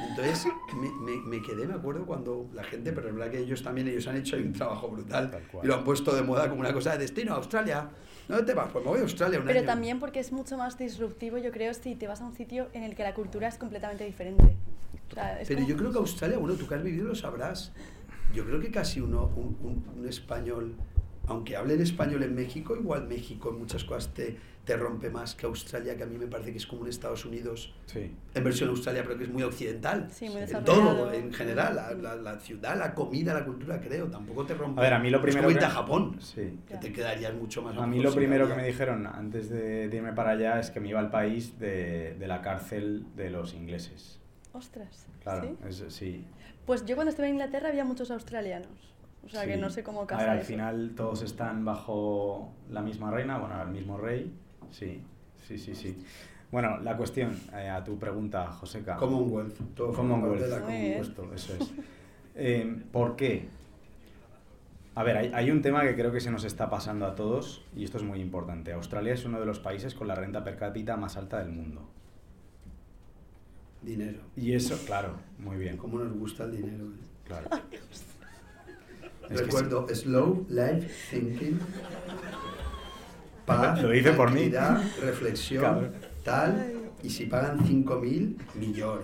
[SPEAKER 1] Entonces me, me, quedé, me acuerdo cuando la gente, pero es verdad que ellos también, ellos han hecho un trabajo brutal y lo han puesto de moda como una cosa de destino, Australia. ¿No te vas? Pues me voy a Australia un
[SPEAKER 2] Pero también porque es mucho más disruptivo, yo creo, si te vas a un sitio en el que la cultura es completamente diferente.
[SPEAKER 1] pero yo creo que Australia, bueno, tú que has vivido lo sabrás. Yo creo que casi uno, un, un español aunque hable en español en México, igual México en muchas cosas te, te, rompe más que Australia, que a mí me parece que es como un Estados Unidos en versión Australia, pero que es muy occidental.
[SPEAKER 2] Sí, muy
[SPEAKER 1] en todo, en general, la, la, ciudad, la comida, la cultura, creo, tampoco te rompe.
[SPEAKER 3] A ver, a mí lo primero.
[SPEAKER 1] Es como a Japón, sí. que te quedarías mucho más.
[SPEAKER 3] A mí lo primero que me dijeron antes de, irme para allá es que me iba al país de, de la cárcel de los ingleses.
[SPEAKER 2] Ostras.
[SPEAKER 3] Claro, ¿sí? sí.
[SPEAKER 2] Pues yo cuando estuve en Inglaterra había muchos australianos. O sea, que no sé cómo casar.
[SPEAKER 3] al final todos están bajo la misma reina, bueno, el mismo rey. Sí, sí, sí, sí. Bueno, la cuestión, eh, a tu pregunta, Joseca.
[SPEAKER 1] Commonwealth.
[SPEAKER 3] Todo Commonwealth. Eso es. Eh, ¿Por qué? A ver, hay, hay, un tema que creo que se nos está pasando a todos y esto es muy importante. Australia es uno de los países con la renta per cápita más alta del mundo.
[SPEAKER 1] Dinero.
[SPEAKER 3] Y eso, claro, muy bien.
[SPEAKER 1] ¿Cómo nos gusta el dinero? Eh?
[SPEAKER 3] Claro.
[SPEAKER 1] Recuerdo, slow life thinking.
[SPEAKER 3] Paz, Lo dice por mí.
[SPEAKER 1] reflexión, tal. Y si pagan 5.000, millón.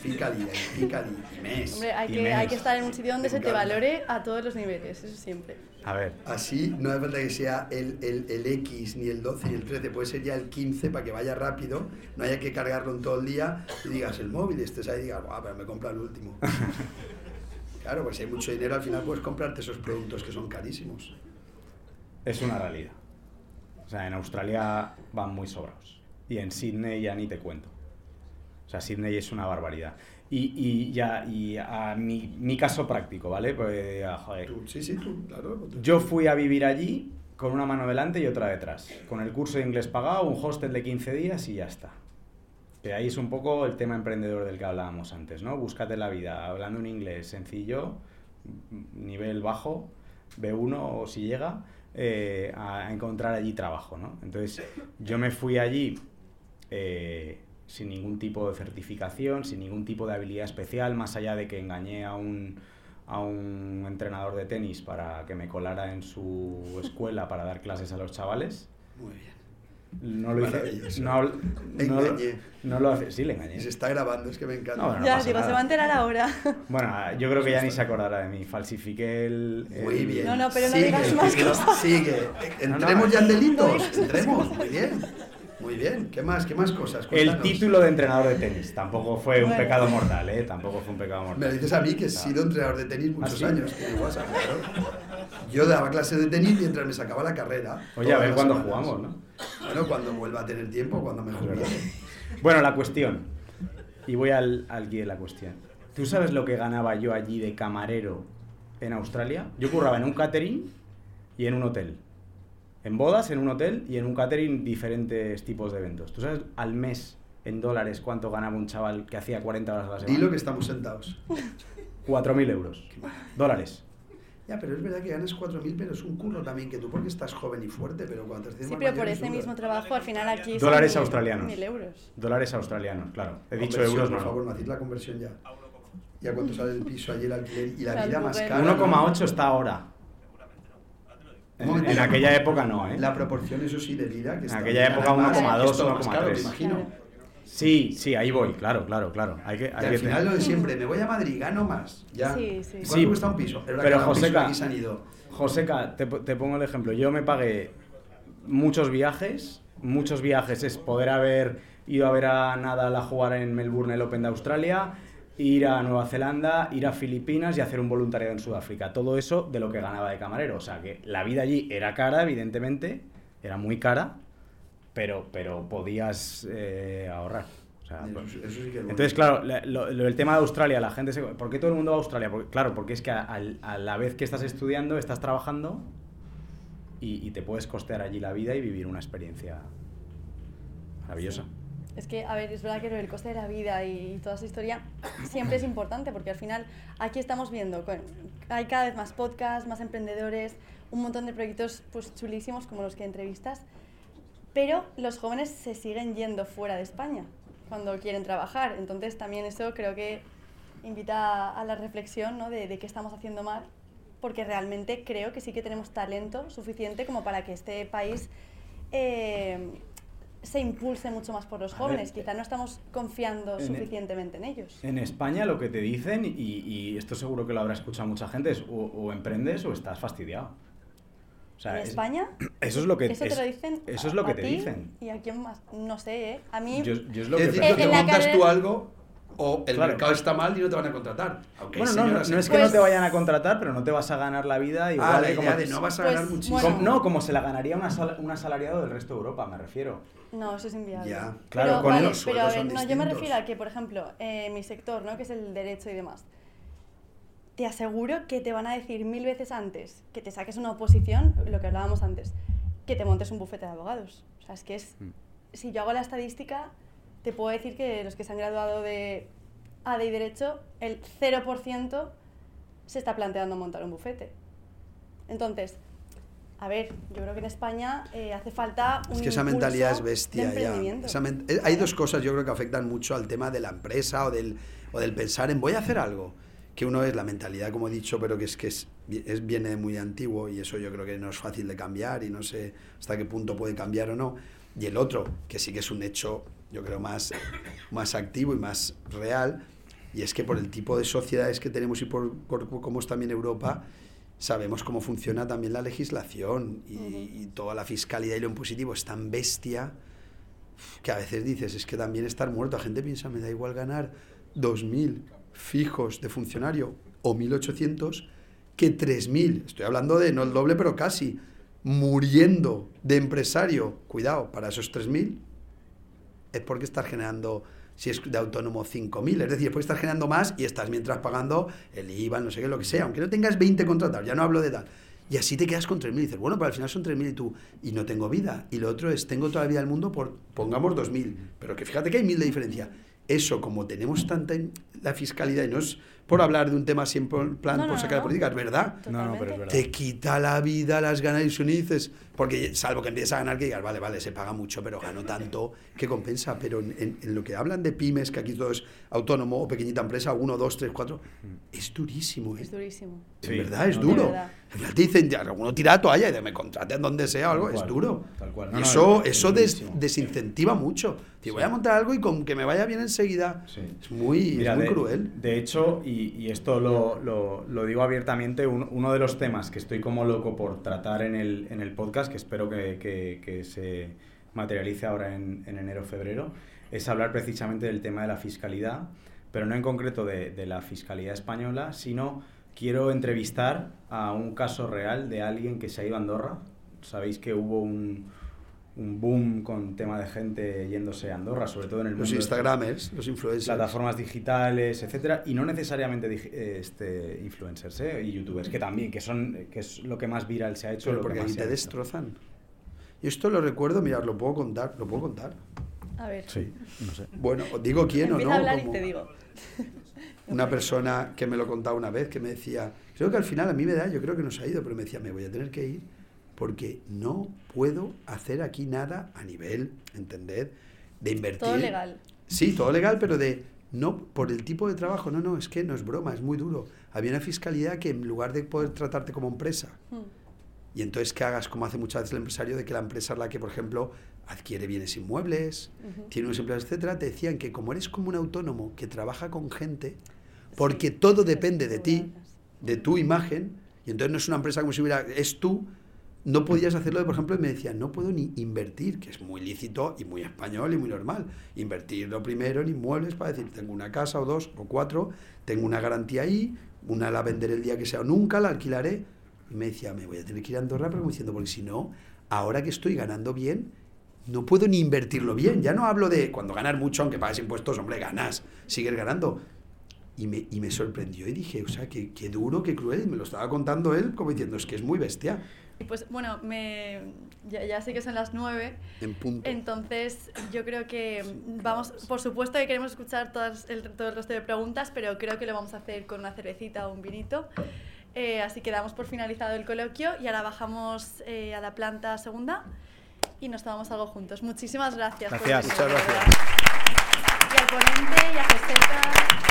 [SPEAKER 1] Fícali, fícali, y mes.
[SPEAKER 2] Hombre, hay, que, hay que estar en un sitio donde se te valore a todos los niveles, eso siempre.
[SPEAKER 3] A ver.
[SPEAKER 1] Así no hace falta que sea el, el, el, X, ni el 12, ni el 13, puede ser ya el 15 para que vaya rápido, no haya que cargarlo en todo el día y digas el móvil, estés ahí y digas, ah, pero me compra el último. Claro, pues si hay mucho dinero al final puedes comprarte esos productos que son carísimos.
[SPEAKER 3] Es una realidad. O sea, en Australia van muy sobrados. Y en Sydney ya ni te cuento. O sea, Sydney es una barbaridad. Y, y ya, y a mi, mi, caso práctico, ¿vale? Pues,
[SPEAKER 1] joder. sí, sí, tú, claro.
[SPEAKER 3] Yo fui a vivir allí con una mano delante y otra detrás. Con el curso de inglés pagado, un hostel de 15 días y ya está. Que ahí es un poco el tema emprendedor del que hablábamos antes, ¿no? Búscate la vida, hablando un inglés sencillo, nivel bajo, B1 o si llega, eh, a encontrar allí trabajo, ¿no? Entonces, yo me fui allí eh, sin ningún tipo de certificación, sin ningún tipo de habilidad especial, más allá de que engañé a un, a un entrenador de tenis para que me colara en su escuela para dar clases a los chavales.
[SPEAKER 1] Muy bien.
[SPEAKER 3] No lo hice. No, no, no, lo hace. Sí, le engañé.
[SPEAKER 1] se está grabando, es que me encanta.
[SPEAKER 2] ya, digo, se va a enterar ahora.
[SPEAKER 3] Bueno, yo creo que ya ni se acordará de mí. Falsifiqué el.
[SPEAKER 1] Muy bien.
[SPEAKER 2] No, no, pero no digas más cosas.
[SPEAKER 1] Sigue. Entremos ya en delitos. Entremos. Muy bien. Muy bien, ¿qué más? ¿Qué más cosas?
[SPEAKER 3] El título de entrenador de tenis tampoco fue un pecado mortal, ¿eh? Tampoco fue un pecado mortal.
[SPEAKER 1] Me lo dices a mí que he sido entrenador de tenis muchos ¿Ah, años. Yo daba clases de tenis mientras me sacaba la carrera.
[SPEAKER 3] Oye, a ver cuándo jugamos, ¿no?
[SPEAKER 1] Bueno, cuando vuelva a tener tiempo, cuando me jubile.
[SPEAKER 3] Bueno, la cuestión. Y voy al, al guía de la cuestión. ¿Tú sabes lo que ganaba yo allí de camarero en Australia? Yo curraba en un catering y en un hotel. En bodas, en un hotel y en un catering diferentes tipos de eventos. ¿Tú sabes al mes en dólares cuánto ganaba un chaval que hacía 40 horas a la semana?
[SPEAKER 1] Dilo que estamos sentados.
[SPEAKER 3] 4.000 euros. Dólares.
[SPEAKER 1] Ya, pero es verdad que ganas 4.000, pero es un curro también que tú porque estás joven y fuerte, pero cuando te
[SPEAKER 2] Sí, pero por ese mismo trabajo al final aquí
[SPEAKER 3] Dólares australianos.
[SPEAKER 2] 1.000 euros.
[SPEAKER 3] Dólares australianos, claro. He dicho euros,
[SPEAKER 1] no. Por favor, me hacéis la conversión ya. Ya cuánto sale el piso allí el alquiler y la vida más cara.
[SPEAKER 3] 1,8 está ahora. En, en, aquella época no, ¿eh?
[SPEAKER 1] La proporción, eso sí, de vida. Que
[SPEAKER 3] en aquella época 1,2, 1,3. imagino. Sí, sí, ahí voy, claro, claro, claro. Hay que, hay
[SPEAKER 1] al final lo de siempre, me voy a Madrid, gano más. Ya. Sí, sí. sí cuesta un piso?
[SPEAKER 3] Pero, Joseca, Joseca te, te pongo el ejemplo. Yo me pagué muchos viajes. Muchos viajes es poder haber ido a ver a Nadal a jugar en Melbourne el Open de Australia, ir a Nueva Zelanda, ir a Filipinas y hacer un voluntariado en Sudáfrica. Todo eso de lo que ganaba de camarero. O sea que la vida allí era cara, evidentemente, era muy cara, pero, pero podías eh, ahorrar. entonces, claro, el tema de Australia, la gente se... ¿Por qué todo el mundo va a Australia? Porque, claro, porque es que a, la vez que estás estudiando, estás trabajando y, te puedes costear allí la vida y vivir una experiencia maravillosa.
[SPEAKER 2] Es que, a ver, es verdad que el coste de la vida y toda esa historia siempre es importante porque al final aquí estamos viendo, hay cada vez más podcasts, más emprendedores, un montón de proyectos pues chulísimos como los que entrevistas, pero los jóvenes se siguen yendo fuera de España cuando quieren trabajar. Entonces también eso creo que invita a la reflexión ¿no? de, de qué estamos haciendo mal, porque realmente creo que sí que tenemos talento suficiente como para que este país... Eh, se impulse mucho más por los jóvenes. Quizá no estamos confiando e- suficientemente en ellos.
[SPEAKER 3] En España lo que te dicen, y, esto seguro que lo habrá escuchado mucha gente, es o, emprendes o estás fastidiado.
[SPEAKER 2] ¿En España?
[SPEAKER 3] Eso es lo que
[SPEAKER 2] eso te lo dicen.
[SPEAKER 3] Eso es lo que te dicen.
[SPEAKER 2] ¿Y a quién más? No sé, ¿eh? A mí.
[SPEAKER 1] Yo, es lo que decir, que te montas tú algo o el mercado está mal y no te van a contratar.
[SPEAKER 3] bueno, no, no, es que no te pues vayan a contratar, pero no te vas a ganar la vida igual
[SPEAKER 1] ah, la como de no vas a ganar pues, muchísimo.
[SPEAKER 3] no, como se la ganaría una un asalariado del resto de Europa, me refiero.
[SPEAKER 2] No, eso es inviable.
[SPEAKER 1] Ya,
[SPEAKER 2] claro, pero, con los pero a ver, no, yo me refiero a que, por ejemplo, eh, mi sector, ¿no? que es el derecho y demás, te aseguro que te van a decir mil veces antes que te saques una oposición, lo que hablábamos antes, que te montes un bufete de abogados. O sea, es que es... Mm. Si yo hago la estadística, te puedo decir que los que se han graduado de AD y Derecho, el 0% se está planteando montar un bufete. Entonces, a ver, yo creo que en España eh, hace falta un
[SPEAKER 1] Es que esa mentalidad es bestia ya. Eh, hay dos cosas yo creo que afectan mucho al tema de la empresa o del, o del pensar en voy a hacer algo. Que uno es la mentalidad, como he dicho, pero que es que es, es, viene muy antiguo y eso yo creo que no es fácil de cambiar y no sé hasta qué punto puede cambiar o no. Y el otro, que sí que es un hecho, yo creo, más, más activo y más real, y es que por el tipo de sociedades que tenemos y por, por cómo es también Europa, sabemos cómo funciona también la legislación y, toda la fiscalidad y lo impositivo es tan bestia que a veces dices, es que también estar muerto, la gente piensa, me da igual ganar 2.000 fijos de funcionario o 1.800 que 3.000, estoy hablando de no el doble, pero casi, muriendo de empresario, cuidado, para esos 3.000 es porque estás generando si es de autónomo 5.000. Es decir, puedes estar generando más y estás mientras pagando el IVA, no sé qué, lo que sea, aunque no tengas 20 contratados, ya no hablo de tal. Y así te quedas con 3.000 y dices, bueno, pero al final son 3.000 y tú, y no tengo vida. Y lo otro es, tengo toda la vida del mundo por, pongamos 2.000. Pero que fíjate que hay 1.000 de diferencia. Eso, como tenemos tanta la fiscalidad y no es por hablar de un tema siempre en plan por sacar la política, es verdad.
[SPEAKER 3] No, pero es verdad.
[SPEAKER 1] Te quita la vida las ganas y dices, porque salvo que empieces a ganar que digas, vale, vale, se paga mucho, pero gano tanto que compensa. Pero en, lo que hablan de pymes, que aquí todo es autónomo o pequeñita empresa, uno, dos, tres, cuatro, mm. es durísimo. ¿eh?
[SPEAKER 2] Es durísimo.
[SPEAKER 1] De verdad, es duro. Te dicen, ya, alguno tira toalla y me contraten donde sea o algo, es duro. y eso, eso desincentiva mucho. Si voy a montar algo y con que me vaya bien enseguida, es muy, muy cruel.
[SPEAKER 3] De hecho, y, esto lo, lo, digo abiertamente, uno de los temas que estoy como loco por tratar en el, en el podcast, que espero que, que, se materialice ahora en, en enero febrero, es hablar precisamente del tema de la fiscalidad, pero no en concreto de, de la fiscalidad española, sino quiero entrevistar a un caso real de alguien que se ha ido a Andorra. Sabéis que hubo un, un boom con tema de gente yéndose a Andorra, sobre todo en el
[SPEAKER 1] mundo. Los Instagramers, los influencers.
[SPEAKER 3] Plataformas digitales, etcétera, y no necesariamente este, influencers ¿eh? y youtubers, que también, que, son, que es lo que más viral se ha hecho.
[SPEAKER 1] Pero porque ahí te destrozan. Y esto lo recuerdo, mirad, lo puedo contar, lo puedo contar.
[SPEAKER 2] A ver.
[SPEAKER 3] Sí, no sé.
[SPEAKER 1] Bueno, digo quién o no.
[SPEAKER 2] A hablar y te digo.
[SPEAKER 1] Una persona que me lo contaba una vez, que me decía, creo que al final a mí me da, yo creo que nos ha ido, pero me decía, me voy a tener que ir porque no puedo hacer aquí nada a nivel, ¿entended? De invertir.
[SPEAKER 2] Todo legal.
[SPEAKER 1] Sí, todo legal, pero de no por el tipo de trabajo, no, no, es que no es broma, es muy duro. Había una fiscalidad que en lugar de poder tratarte como empresa, hmm. y entonces que hagas como hace muchas veces el empresario, de que la empresa es la que, por ejemplo, adquiere bienes inmuebles, tiene unos empleados, etcétera, te decían que como eres como un autónomo que trabaja con gente, porque todo depende de ti, de tu imagen, y entonces no es una empresa como si hubiera, es tú, no podías hacerlo, por ejemplo, y me decían, no puedo ni invertir, que es muy lícito y muy español y muy normal. Invertir lo primero en inmuebles para decir, tengo una casa o dos o cuatro, tengo una garantía ahí, una la venderé el día que sea o nunca, la alquilaré. Y me decía, me voy a tener que ir a Andorra, pero como diciendo, porque si no, ahora que estoy ganando bien, no puedo ni invertirlo bien. Ya no hablo de cuando ganas mucho, aunque pagues impuestos, hombre, ganas, sigues ganando. Y me, y me sorprendió y dije, o sea, qué, qué duro, qué cruel. Me lo estaba contando él como diciendo, es que es muy bestia.
[SPEAKER 2] Pues bueno, me, ya, ya, sé que son las nueve.
[SPEAKER 1] En punto.
[SPEAKER 2] Entonces, yo creo que vamos, por supuesto que queremos escuchar todas el, todo el resto de preguntas, pero creo que lo vamos a hacer con una cervecita o un vinito. Eh, así que damos por finalizado el coloquio y ahora bajamos eh, a la planta segunda y nos tomamos algo juntos. Muchísimas gracias.
[SPEAKER 3] Gracias.
[SPEAKER 1] Muchas gracias.
[SPEAKER 2] Y al ponente